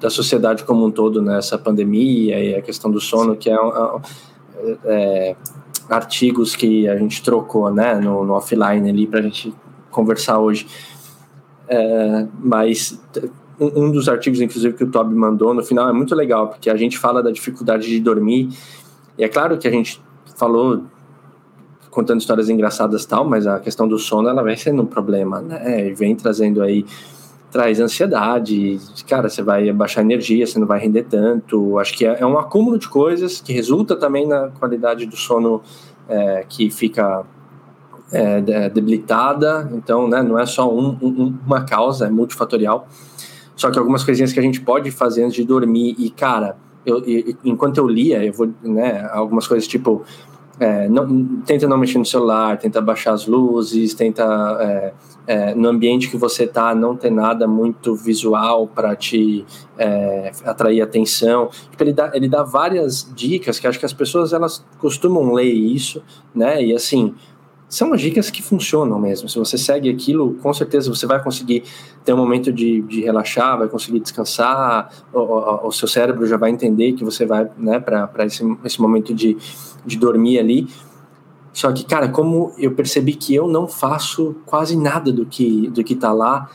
da sociedade como um todo nessa pandemia e a questão do sono que é, é, é artigos que a gente trocou né? No, no offline ali para a gente conversar hoje. É, mas um, um dos artigos inclusive que o Toby mandou no final é muito legal porque a gente fala da dificuldade de dormir. E é claro que a gente falou contando histórias engraçadas tal, mas a questão do sono ela vem sendo um problema, né? E vem trazendo aí traz ansiedade, cara, você vai baixar energia, você não vai render tanto. Acho que é, é um acúmulo de coisas que resulta também na qualidade do sono é, que fica é, debilitada. Então, né, não é só um, um, uma causa, é multifatorial. Só que algumas coisinhas que a gente pode fazer antes de dormir e, cara, eu, eu, enquanto eu lia, eu vou, né, algumas coisas tipo é, não, tenta não mexer no celular, tenta baixar as luzes, tenta é, é, no ambiente que você está não ter nada muito visual para te é, atrair atenção. Tipo, ele, dá, ele dá várias dicas que acho que as pessoas elas costumam ler isso, né? E assim são as dicas que funcionam mesmo. Se você segue aquilo, com certeza você vai conseguir ter um momento de, de relaxar, vai conseguir descansar, o, o, o seu cérebro já vai entender que você vai né, para esse, esse momento de, de dormir ali. Só que, cara, como eu percebi que eu não faço quase nada do que do que tá lá,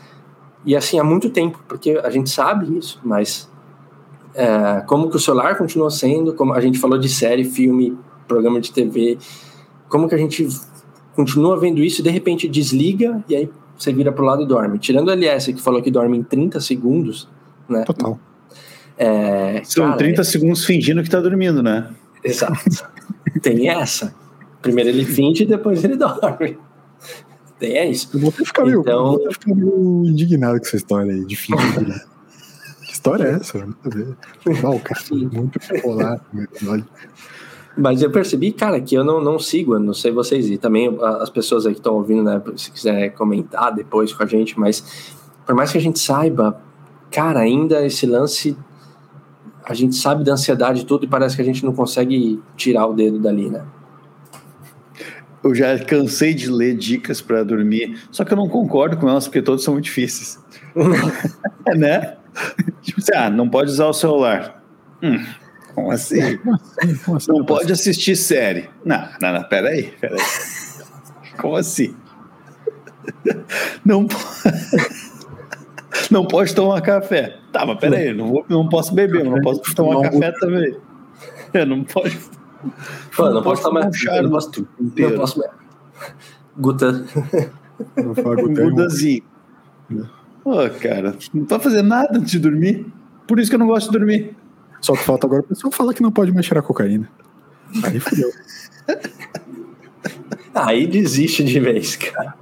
e assim há muito tempo, porque a gente sabe isso, mas é, como que o celular continua sendo, como a gente falou de série, filme, programa de TV, como que a gente continua vendo isso e de repente desliga e aí você vira pro lado e dorme. Tirando o LS que falou que dorme em 30 segundos, né? Total. É, São cara, 30 é... segundos fingindo que tá dormindo, né? Exato. Tem essa. Primeiro ele finge e depois ele dorme. Tem é isso. Eu vou ficar, meio, então... vou ficar meio indignado com essa história aí de fingir. que história é essa? Nada a ver. o cara muito bipolar no episódio. Mas eu percebi, cara, que eu não, não sigo, eu não sei vocês, e também as pessoas aí que estão ouvindo, né, se quiser comentar depois com a gente, mas por mais que a gente saiba, cara, ainda esse lance, a gente sabe da ansiedade e tudo, e parece que a gente não consegue tirar o dedo dali, né? Eu já cansei de ler dicas para dormir, só que eu não concordo com elas, porque todas são muito difíceis. né? Tipo assim, ah, não pode usar o celular. Hum como assim? Como assim? Como assim? Não pode assistir série. Não, não, não, peraí, peraí. Como assim? Não, não pode tomar café. Tá, mas peraí, não, vou, não posso beber, não posso tomar café também. É, não pode. Pô, não, não posso tomar chá não posso, inteiro. Não posso. Guta. Gutazinho. Pô, cara, não tá fazendo nada antes de dormir. Por isso que eu não gosto de dormir. Só que falta agora o pessoal falar que não pode mais cheirar cocaína. Aí fodeu. Aí desiste de vez, cara.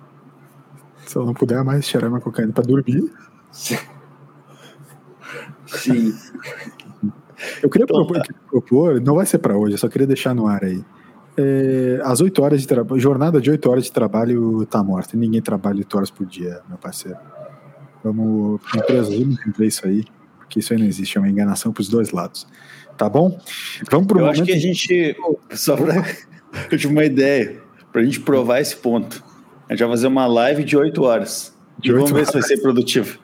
Se eu não puder mais cheirar uma cocaína pra dormir. Sim. Eu queria então, propor, propor, não vai ser para hoje, eu só queria deixar no ar aí. É, as 8 horas de trabalho, jornada de 8 horas de trabalho tá morta. Ninguém trabalha 8 horas por dia, meu parceiro. Vamos, empresa, vamos cumprir isso aí que isso aí não existe, é uma enganação para os dois lados. Tá bom? Vamos para o momento... acho que a gente, só para eu tive uma ideia, para a gente provar esse ponto. A gente vai fazer uma live de 8 horas. De vamos ver horas. se vai ser produtivo.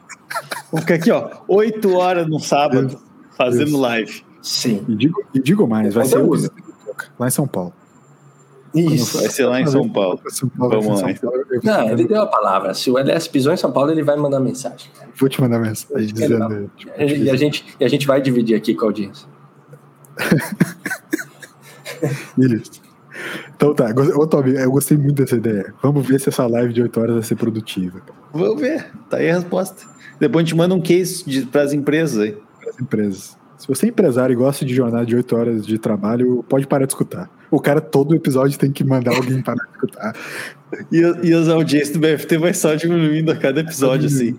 Vamos ficar aqui, ó, 8 horas no sábado, fazendo live. Sim. E digo, e digo mais, vai ser lá em São Paulo. Isso. Vai ser lá em São Paulo. São Paulo Vamos lá. Paulo, Não, ele deu a palavra. Se o LS pisou em São Paulo, ele vai mandar mensagem. Vou te mandar mensagem dizendo. tipo, E a gente, e a gente vai dividir aqui com a audiência. Isso. Então tá, ô Toby, eu gostei muito dessa ideia. Vamos ver se essa live de 8 horas vai ser produtiva Vamos ver. Tá aí a resposta. Depois a gente manda um case para as empresas aí. para as empresas. Se você é empresário e gosta de jornada de 8 horas de trabalho, pode parar de escutar. O cara, todo episódio, tem que mandar alguém parar de escutar. E, e as audiências do BFT vai só diminuindo a cada episódio, assim.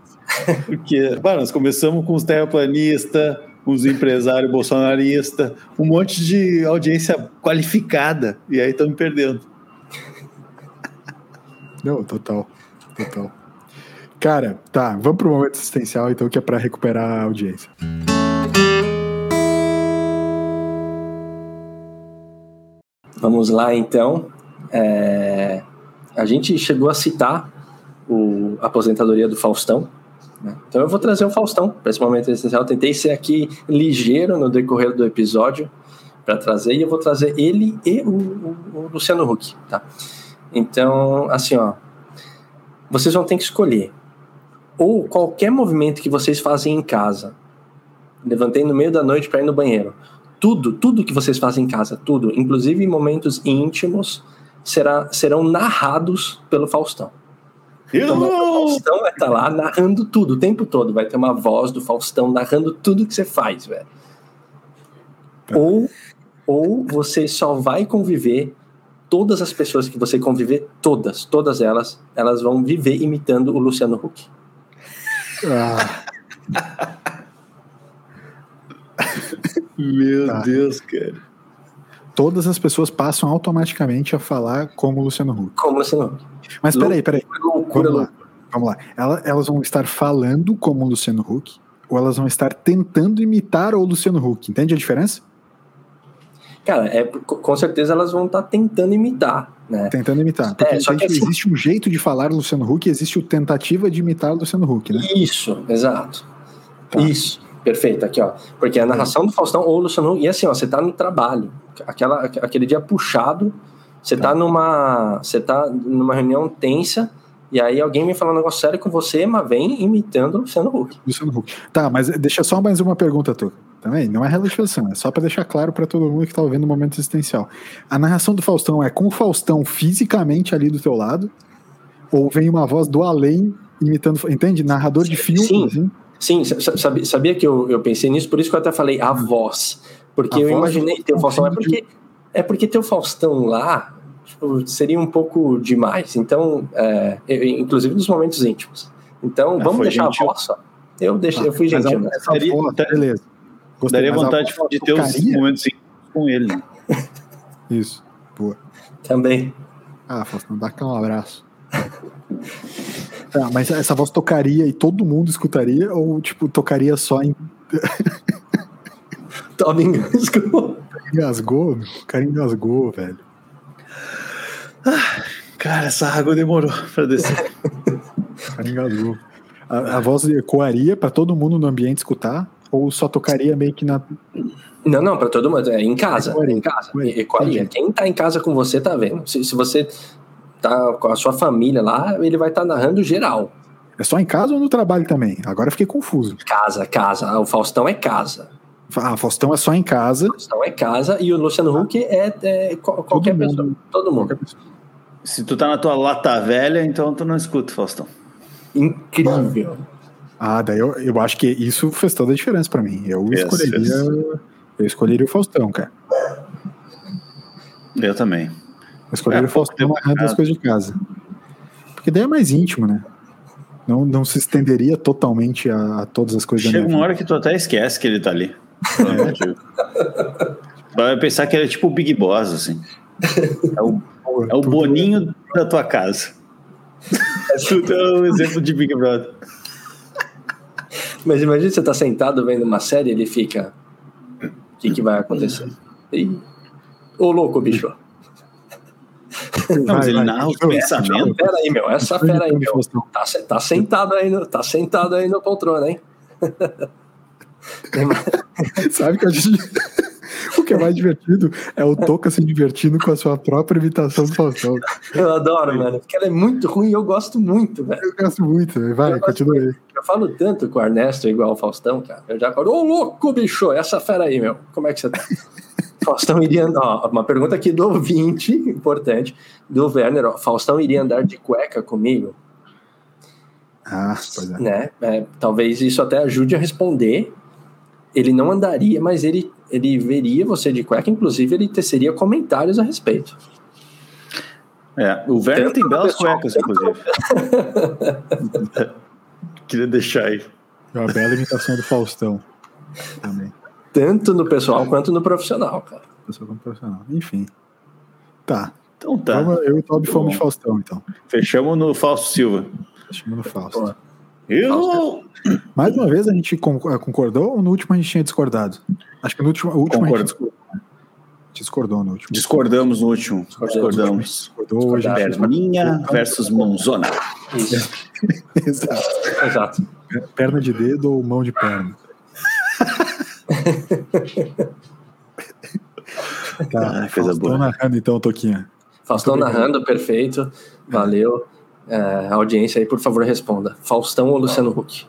Porque, bah, nós começamos com os terraplanistas, os empresários bolsonaristas, um monte de audiência qualificada. E aí estamos perdendo. Não, total. Total. Cara, tá, vamos pro momento existencial, então, que é pra recuperar a audiência. Vamos lá, então. É, A gente chegou a citar o... a aposentadoria do Faustão. né? Então eu vou trazer o Faustão para esse momento essencial. Tentei ser aqui ligeiro no decorrer do episódio para trazer, e eu vou trazer ele e o, o- o Luciano Huck. Tá? Então, assim, ó. Vocês vão ter que escolher. Ou qualquer movimento que vocês fazem em casa. Levantei no meio da noite para ir no banheiro tudo, tudo que vocês fazem em casa, tudo, inclusive momentos íntimos, será, serão narrados pelo Faustão. Então, o Faustão vai estar lá narrando tudo o tempo todo. Vai ter uma voz do Faustão narrando tudo que você faz, velho. Tá. Ou, ou você só vai conviver. Todas as pessoas que você conviver, todas, todas elas, elas vão viver imitando o Luciano Huck. Ah, Meu Tá. Deus, cara. todas as pessoas passam automaticamente a falar como o Luciano Huck. Como Luciano Huck. Mas peraí, peraí. Loucura, Vamos lá. Vamos lá. Ela- elas vão estar falando como o Luciano Huck ou elas vão estar tentando imitar o Luciano Huck. Entende a diferença? Cara, é, com certeza elas vão estar tentando imitar, né? Tentando imitar. Porque É, só que assim- existe um jeito de falar o Luciano Huck existe o tentativa de imitar o Luciano Huck, né? Isso, exato. Tá. Isso, perfeito, aqui ó. Porque a narração do Faustão ou Luciano Huck, e assim, ó, você tá no trabalho, aquela, aquele dia puxado, você tá numa, você tá numa reunião tensa, e aí alguém vem falar um negócio sério com você, mas vem imitando o Luciano Huck. Luciano Huck. Tá, mas deixa só mais uma pergunta, Tuca. Também, não é relativização, é só pra deixar claro pra todo mundo que tá ouvindo o momento existencial. A narração do Faustão é com o Faustão fisicamente ali do teu lado, ou vem uma voz do além imitando, entende? Narrador de filme, Sim. assim. Sim, sa- sabe- sabia que eu, eu pensei nisso, por isso que eu até falei a voz. Porque A eu voz imaginei ter o Faustão. É porque, é porque ter o Faustão lá tipo, seria um pouco demais. Então, é, eu- inclusive nos momentos íntimos. Então, Ah, vamos deixar gentil. a voz só. Eu, deixei, eu fui gentil. né? daria- beleza. Gostei, Daria vontade de ter os momentos com ele. né? Isso, boa. Também. Ah, Faustão, dá cá um abraço. Tá, mas essa voz tocaria e todo mundo escutaria, ou tipo, tocaria só em. Tome engasgou. Engasgou? O cara engasgou, velho. Cara, essa água demorou pra descer. Engasgou. A, a voz ecoaria pra todo mundo no ambiente escutar, ou só tocaria meio que na. Não, não, pra todo mundo. É em casa. Ecoaria, Em casa. ecoaria. Quem tá em casa com você tá vendo. Se, se você tá com a sua família lá, ele vai estar narrando geral. É só em casa ou no trabalho também? Agora eu fiquei confuso. Casa, casa. O Faustão é casa. Ah, Faustão é só em casa. Faustão é casa e o Luciano Huck é, é qual- qualquer mundo. pessoa. Todo mundo. Qualquer pessoa. Se tu tá na tua lata velha, então tu não escuta, Faustão. Incrível. Ah, daí eu, eu acho que isso fez toda a diferença pra mim. Eu Fez, escolheria. fez. Eu escolheria o Faustão, cara. Eu também. Eu escolheria É, o Faustão narrando tempo, as coisas de casa. Porque daí é mais íntimo, né? Não, não se estenderia totalmente a, a todas as coisas Chega da minha uma hora que tu até esquece que ele tá ali. Vai pensar que ele é tipo o Big Boss, assim. É o. é o Tudo- Boninho da tua casa. Tudo é um exemplo de Big Brother. Mas imagina você tá sentado vendo uma série e ele fica. O que, que vai acontecer? Ih, Ô louco, bicho. Não, mas Vai, ele narra os pensamentos. Pera aí, meu. Essa fera aí, meu. Tá, tá sentado aí no, tá sentado aí no poltrona, hein? Sabe que a gente. O que é mais divertido é o Toca se divertindo com a sua própria imitação do Faustão. Eu adoro, mano, porque ela é muito ruim e eu gosto muito, velho. Eu gosto muito, véio. vai, continua aí. Eu falo tanto com o Ernesto igual o Faustão, cara. Eu já falo, ô louco, bicho, essa fera aí, meu. Como é que você tá? Faustão iria. Ó, uma pergunta aqui do ouvinte, importante, do Werner. Ó, Faustão iria andar de cueca comigo? Ah, pois é. Né? É, talvez isso até ajude a responder. Ele não andaria, mas ele, ele veria você de cueca, inclusive ele teceria comentários a respeito. É, o Werner tem belas cuecas, inclusive. Queria deixar aí. É uma bela imitação do Faustão também. Tanto no pessoal quanto no profissional, cara. Pessoal quanto profissional. Enfim. Tá. Então tá. Eu e o Toby fomos de Faustão, então. Fechamos no Fausto Silva. Fechamos no Fausto. Eu... Mais uma vez a gente concordou ou no último a gente tinha discordado? Acho que no último, último a gente discordou. discordou no último. Discordamos no último. Discordamos. Discordou hoje. Perninha versus mãozona. Exato. Exato. Perna de dedo ou mão de perna? tá, Ah, coisa boa. narrando então, Toquinha. Faustão narrando, perfeito. Valeu. É, audiência aí, por favor, responda. Faustão ou Luciano Huck?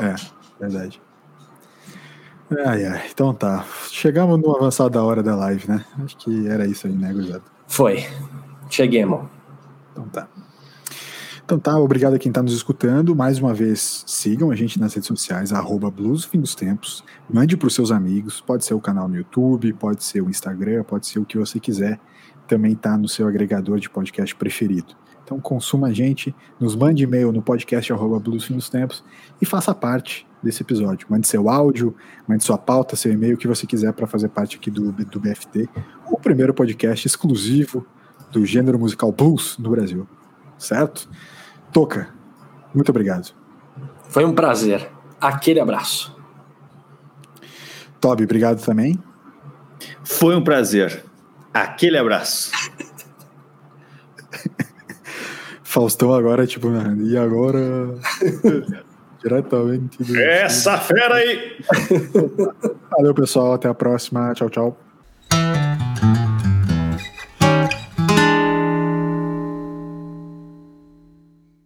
É, verdade. Ai, ai, então tá. Chegamos no avançado da hora da live, né? Acho que era isso aí, né, gurizada? Foi. Cheguemos. Então tá. Então tá, obrigado a quem está nos escutando. Mais uma vez, sigam a gente nas redes sociais, arroba Blues Fim dos Tempos. Mande para os seus amigos, pode ser o canal no YouTube, pode ser o Instagram, pode ser o que você quiser. Também tá no seu agregador de podcast preferido. Então consuma a gente, nos mande e-mail no podcast arroba dos Tempos e faça parte desse episódio. Mande seu áudio, mande sua pauta, seu e-mail, o que você quiser para fazer parte aqui do, do BFT, o primeiro podcast exclusivo do gênero musical blues no Brasil. Certo? Toca, muito obrigado. Foi um prazer. Aquele abraço. Toby, obrigado também. Foi um prazer. Aquele abraço. Faustão agora, tipo, né? e agora. Diretamente. do- Essa fera aí! Valeu, pessoal. Até a próxima. Tchau, tchau.